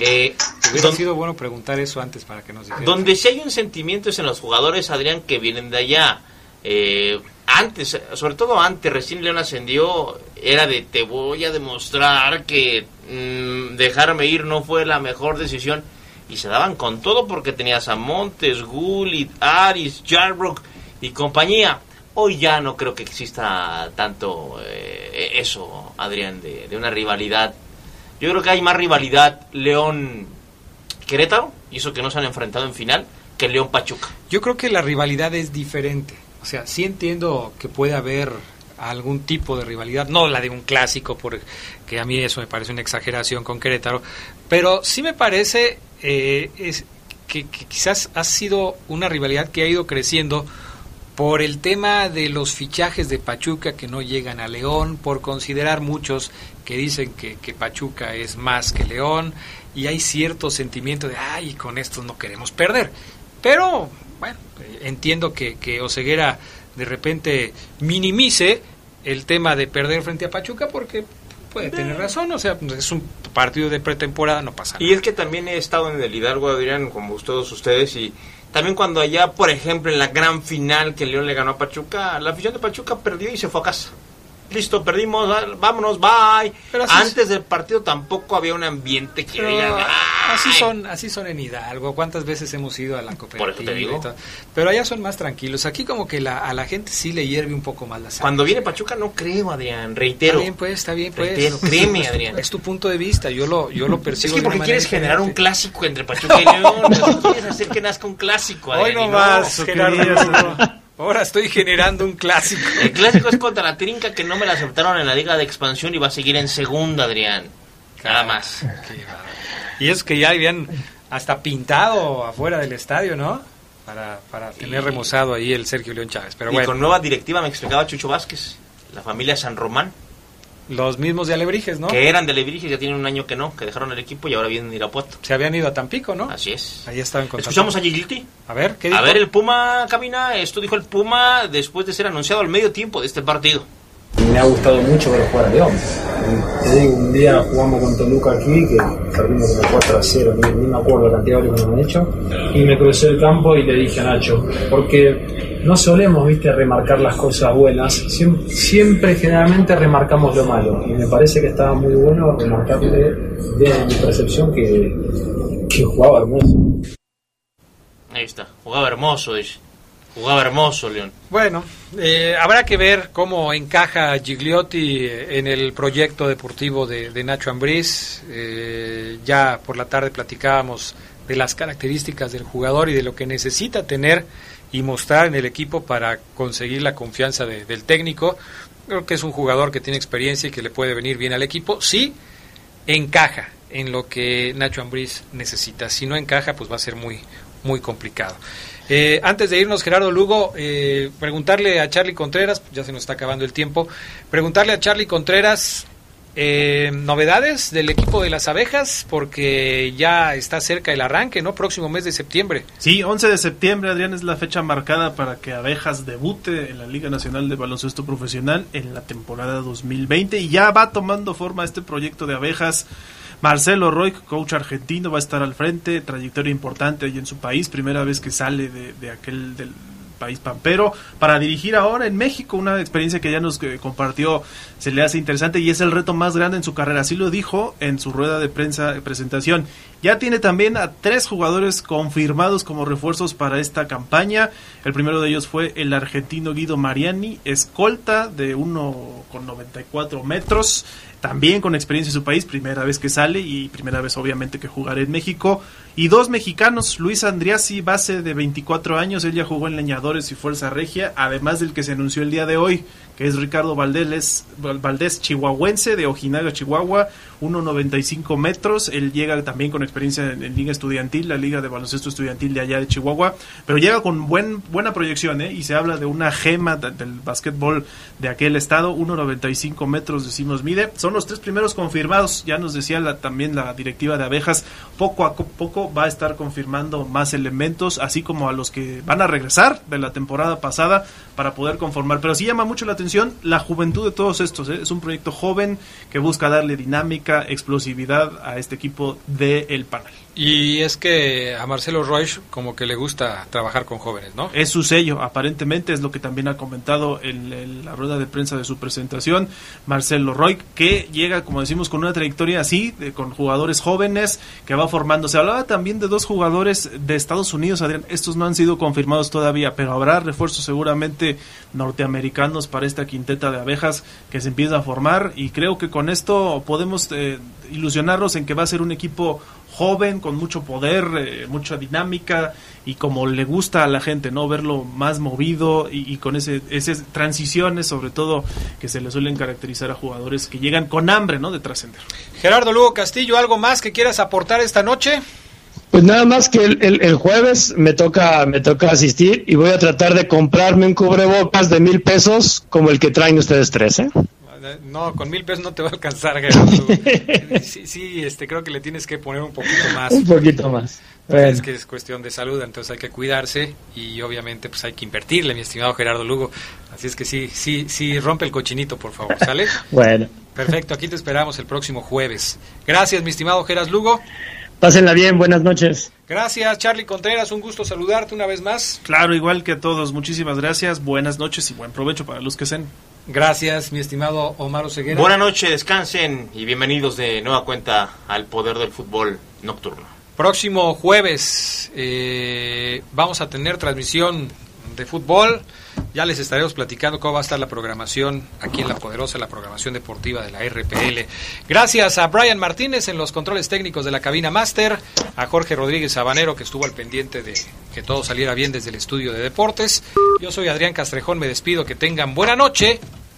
Eh, Hubiera don- sido bueno preguntar eso antes para que nos dijeras. donde sí hay un sentimiento es en los jugadores, Adrián, que vienen de allá. Eh, antes, sobre todo antes, recién León ascendió, era de te voy a demostrar que mm, dejarme ir no fue la mejor decisión. Y se daban con todo porque tenías a Montes, Gullit, Aris, Jarrock y compañía. Hoy ya no creo que exista tanto eh, eso, Adrián, de, de una rivalidad. Yo creo que hay más rivalidad León-Querétaro, y eso que no se han enfrentado en final, que León-Pachuca. Yo creo que la rivalidad es diferente. O sea, sí entiendo que puede haber algún tipo de rivalidad, no la de un clásico, porque a mí eso me parece una exageración con Querétaro, pero sí me parece eh, que, quizás ha sido una rivalidad que ha ido creciendo por el tema de los fichajes de Pachuca que no llegan a León, por considerar muchos que dicen que, que Pachuca es más que León, y hay cierto sentimiento de, ay, con estos no queremos perder. Pero, bueno, entiendo que, que Oseguera de repente minimice el tema de perder frente a Pachuca porque puede tener razón, o sea, es un partido de pretemporada, no pasa nada. Y es que también he estado en el Hidalgo, Adrián, como todos ustedes, y también cuando allá, por ejemplo, en la gran final que León le ganó a Pachuca, la afición de Pachuca perdió y se fue a casa. Listo, perdimos, vámonos, bye. Pero Antes del partido tampoco había un ambiente que Pero digan, "Ah". así son, así son en Hidalgo. ¿Cuántas veces hemos ido a la cooperativa? Por eso te digo. y todo? Pero allá son más tranquilos. Aquí como que la, a la gente sí le hierve un poco más la sangre. Cuando viene Pachuca no creo, Adrián, reitero. Está bien, pues, está bien, pues. Reitero, créeme, Es tu- Adrián. Es tu punto de vista, yo lo, yo lo percibo Es que de una porque quieres generar un diferente. clásico entre Pachuca y León. quieres hacer que nazca un clásico, Hoy Adrián. no y más, no, Gerardo. Ahora estoy generando un clásico. El clásico es contra la Trinca que no me la aceptaron en la Liga de Expansión y va a seguir en segunda, Adrián. Nada más. Y es que ya habían hasta pintado afuera del estadio, ¿no? Para, para tener remozado ahí el Sergio León Chávez. Pero y bueno, con nueva directiva me explicaba Chucho Vázquez, la familia San Román, los mismos de Alebrijes, ¿no? que eran de Lebrijes, ya tienen un año que no, que dejaron el equipo y ahora vienen a Irapuato. Se habían ido a Tampico, ¿no? Así es. Ahí estaban con Escuchamos a Gigilti. A ver, ¿qué A dijo? ver, el Puma camina, esto dijo el Puma después de ser anunciado al medio tiempo de este partido. Me ha gustado mucho ver jugar a León. Te digo, un día jugamos con Toluca aquí, que perdimos como 4 a 0, ni, me acuerdo la cantidad de goles que nos han hecho. Y me crucé el campo y le dije a Nacho, porque no solemos, viste, remarcar las cosas buenas, siempre, generalmente remarcamos lo malo. Y me parece que estaba muy bueno remarcarle, desde mi percepción, que, que jugaba hermoso. Ahí está, jugaba hermoso, dice. Jugaba hermoso, León. Bueno, eh, habrá que ver cómo encaja Gigliotti en el proyecto deportivo de, Nacho Ambriz. Eh, ya por la tarde platicábamos de las características del jugador y de lo que necesita tener y mostrar en el equipo para conseguir la confianza de- del técnico. Creo que es un jugador que tiene experiencia y que le puede venir bien al equipo. Sí, encaja en lo que Nacho Ambriz necesita. Si no encaja, pues va a ser muy, muy complicado. Eh, antes de irnos, Gerardo Lugo, eh, preguntarle a Charlie Contreras, ya se nos está acabando el tiempo, preguntarle a Charlie Contreras eh, novedades del equipo de las abejas, porque ya está cerca el arranque, ¿no? Próximo mes de septiembre. Sí, 11 de septiembre, Adrián, es la fecha marcada para que Abejas debute en la Liga Nacional de Baloncesto Profesional en la temporada 2020 y ya va tomando forma este proyecto de Abejas. Marcelo Roy, coach argentino, va a estar al frente, trayectoria importante ahí en su país, primera vez que sale de, de aquel del país pampero, para dirigir ahora en México, una experiencia que ya nos eh, compartió, se le hace interesante y es el reto más grande en su carrera, así lo dijo en su rueda de prensa de presentación. Ya tiene también a tres jugadores confirmados como refuerzos para esta campaña. El primero de ellos fue el argentino Guido Mariani, escolta de 1,94 metros, también con experiencia en su país, primera vez que sale y primera vez obviamente que jugará en México. Y dos mexicanos, Luis Andriasi, base de 24 años, él ya jugó en Leñadores y Fuerza Regia, además del que se anunció el día de hoy, es Ricardo Valdés, Valdés chihuahuense de Ojinaga, Chihuahua, 1.95 metros. Él llega también con experiencia en, en Liga Estudiantil, la Liga de Baloncesto Estudiantil de allá de Chihuahua, pero llega con buen, buena proyección, ¿eh? y se habla de una gema de- del básquetbol de aquel estado, 1.95 metros, decimos, mide. Son los tres primeros confirmados, ya nos decía la, también la directiva de abejas, poco a co- poco va a estar confirmando más elementos, así como a los que van a regresar de la temporada pasada para poder conformar. Pero sí llama mucho la atención la juventud de todos estos. ¿eh? Es un proyecto joven que busca darle dinámica, explosividad a este equipo de El Panel. Y es que a Marcelo Roig como que le gusta trabajar con jóvenes, ¿no? Es su sello, aparentemente es lo que también ha comentado en, la rueda de prensa de su presentación Marcelo Roy, que llega, como decimos, con una trayectoria así, de- con jugadores jóvenes que va formando. Se hablaba también de dos jugadores de Estados Unidos, Adrián, estos no han sido confirmados todavía, pero habrá refuerzos seguramente norteamericanos para esta quinteta de abejas que se empieza a formar y creo que con esto podemos eh, ilusionarnos en que va a ser un equipo joven, con mucho poder, eh, mucha dinámica y como le gusta a la gente, ¿no? Verlo más movido y, y con ese, esas transiciones, sobre todo, que se le suelen caracterizar a jugadores que llegan con hambre, ¿no? De trascender. Gerardo Lugo Castillo, ¿algo más que quieras aportar esta noche? Pues nada más que el, el- el jueves me toca, me toca asistir y voy a tratar de comprarme un cubrebocas de mil pesos como el que traen ustedes tres, ¿eh? No, con mil pesos no te va a alcanzar, Gerardo Lugo. Sí, sí, este, creo que le tienes que poner un poquito más. Un poquito más. Bueno. Es que es cuestión de salud, entonces hay que cuidarse y obviamente pues hay que invertirle, mi estimado Gerardo Lugo. Así es que sí, sí, sí, rompe el cochinito, por favor, ¿sale? Bueno, Perfecto, aquí te esperamos el próximo jueves. Gracias, mi estimado Geras Lugo. pásenla bien, buenas noches. Gracias, Charlie Contreras, un gusto saludarte una vez más. Claro, igual que a todos, muchísimas gracias, buenas noches y buen provecho para los que sean. Gracias, mi estimado Omar Oseguera. Buenas noches, descansen y bienvenidos de nueva cuenta al poder del fútbol nocturno. Próximo jueves eh, vamos a tener transmisión de fútbol. Ya les estaremos platicando cómo va a estar la programación aquí en La Poderosa, la programación deportiva de la RPL. Gracias a Brian Martínez en los controles técnicos de la cabina máster, a Jorge Rodríguez Sabanero que estuvo al pendiente de que todo saliera bien desde el estudio de deportes. Yo soy Adrián Castrejón, me despido, que tengan buena noche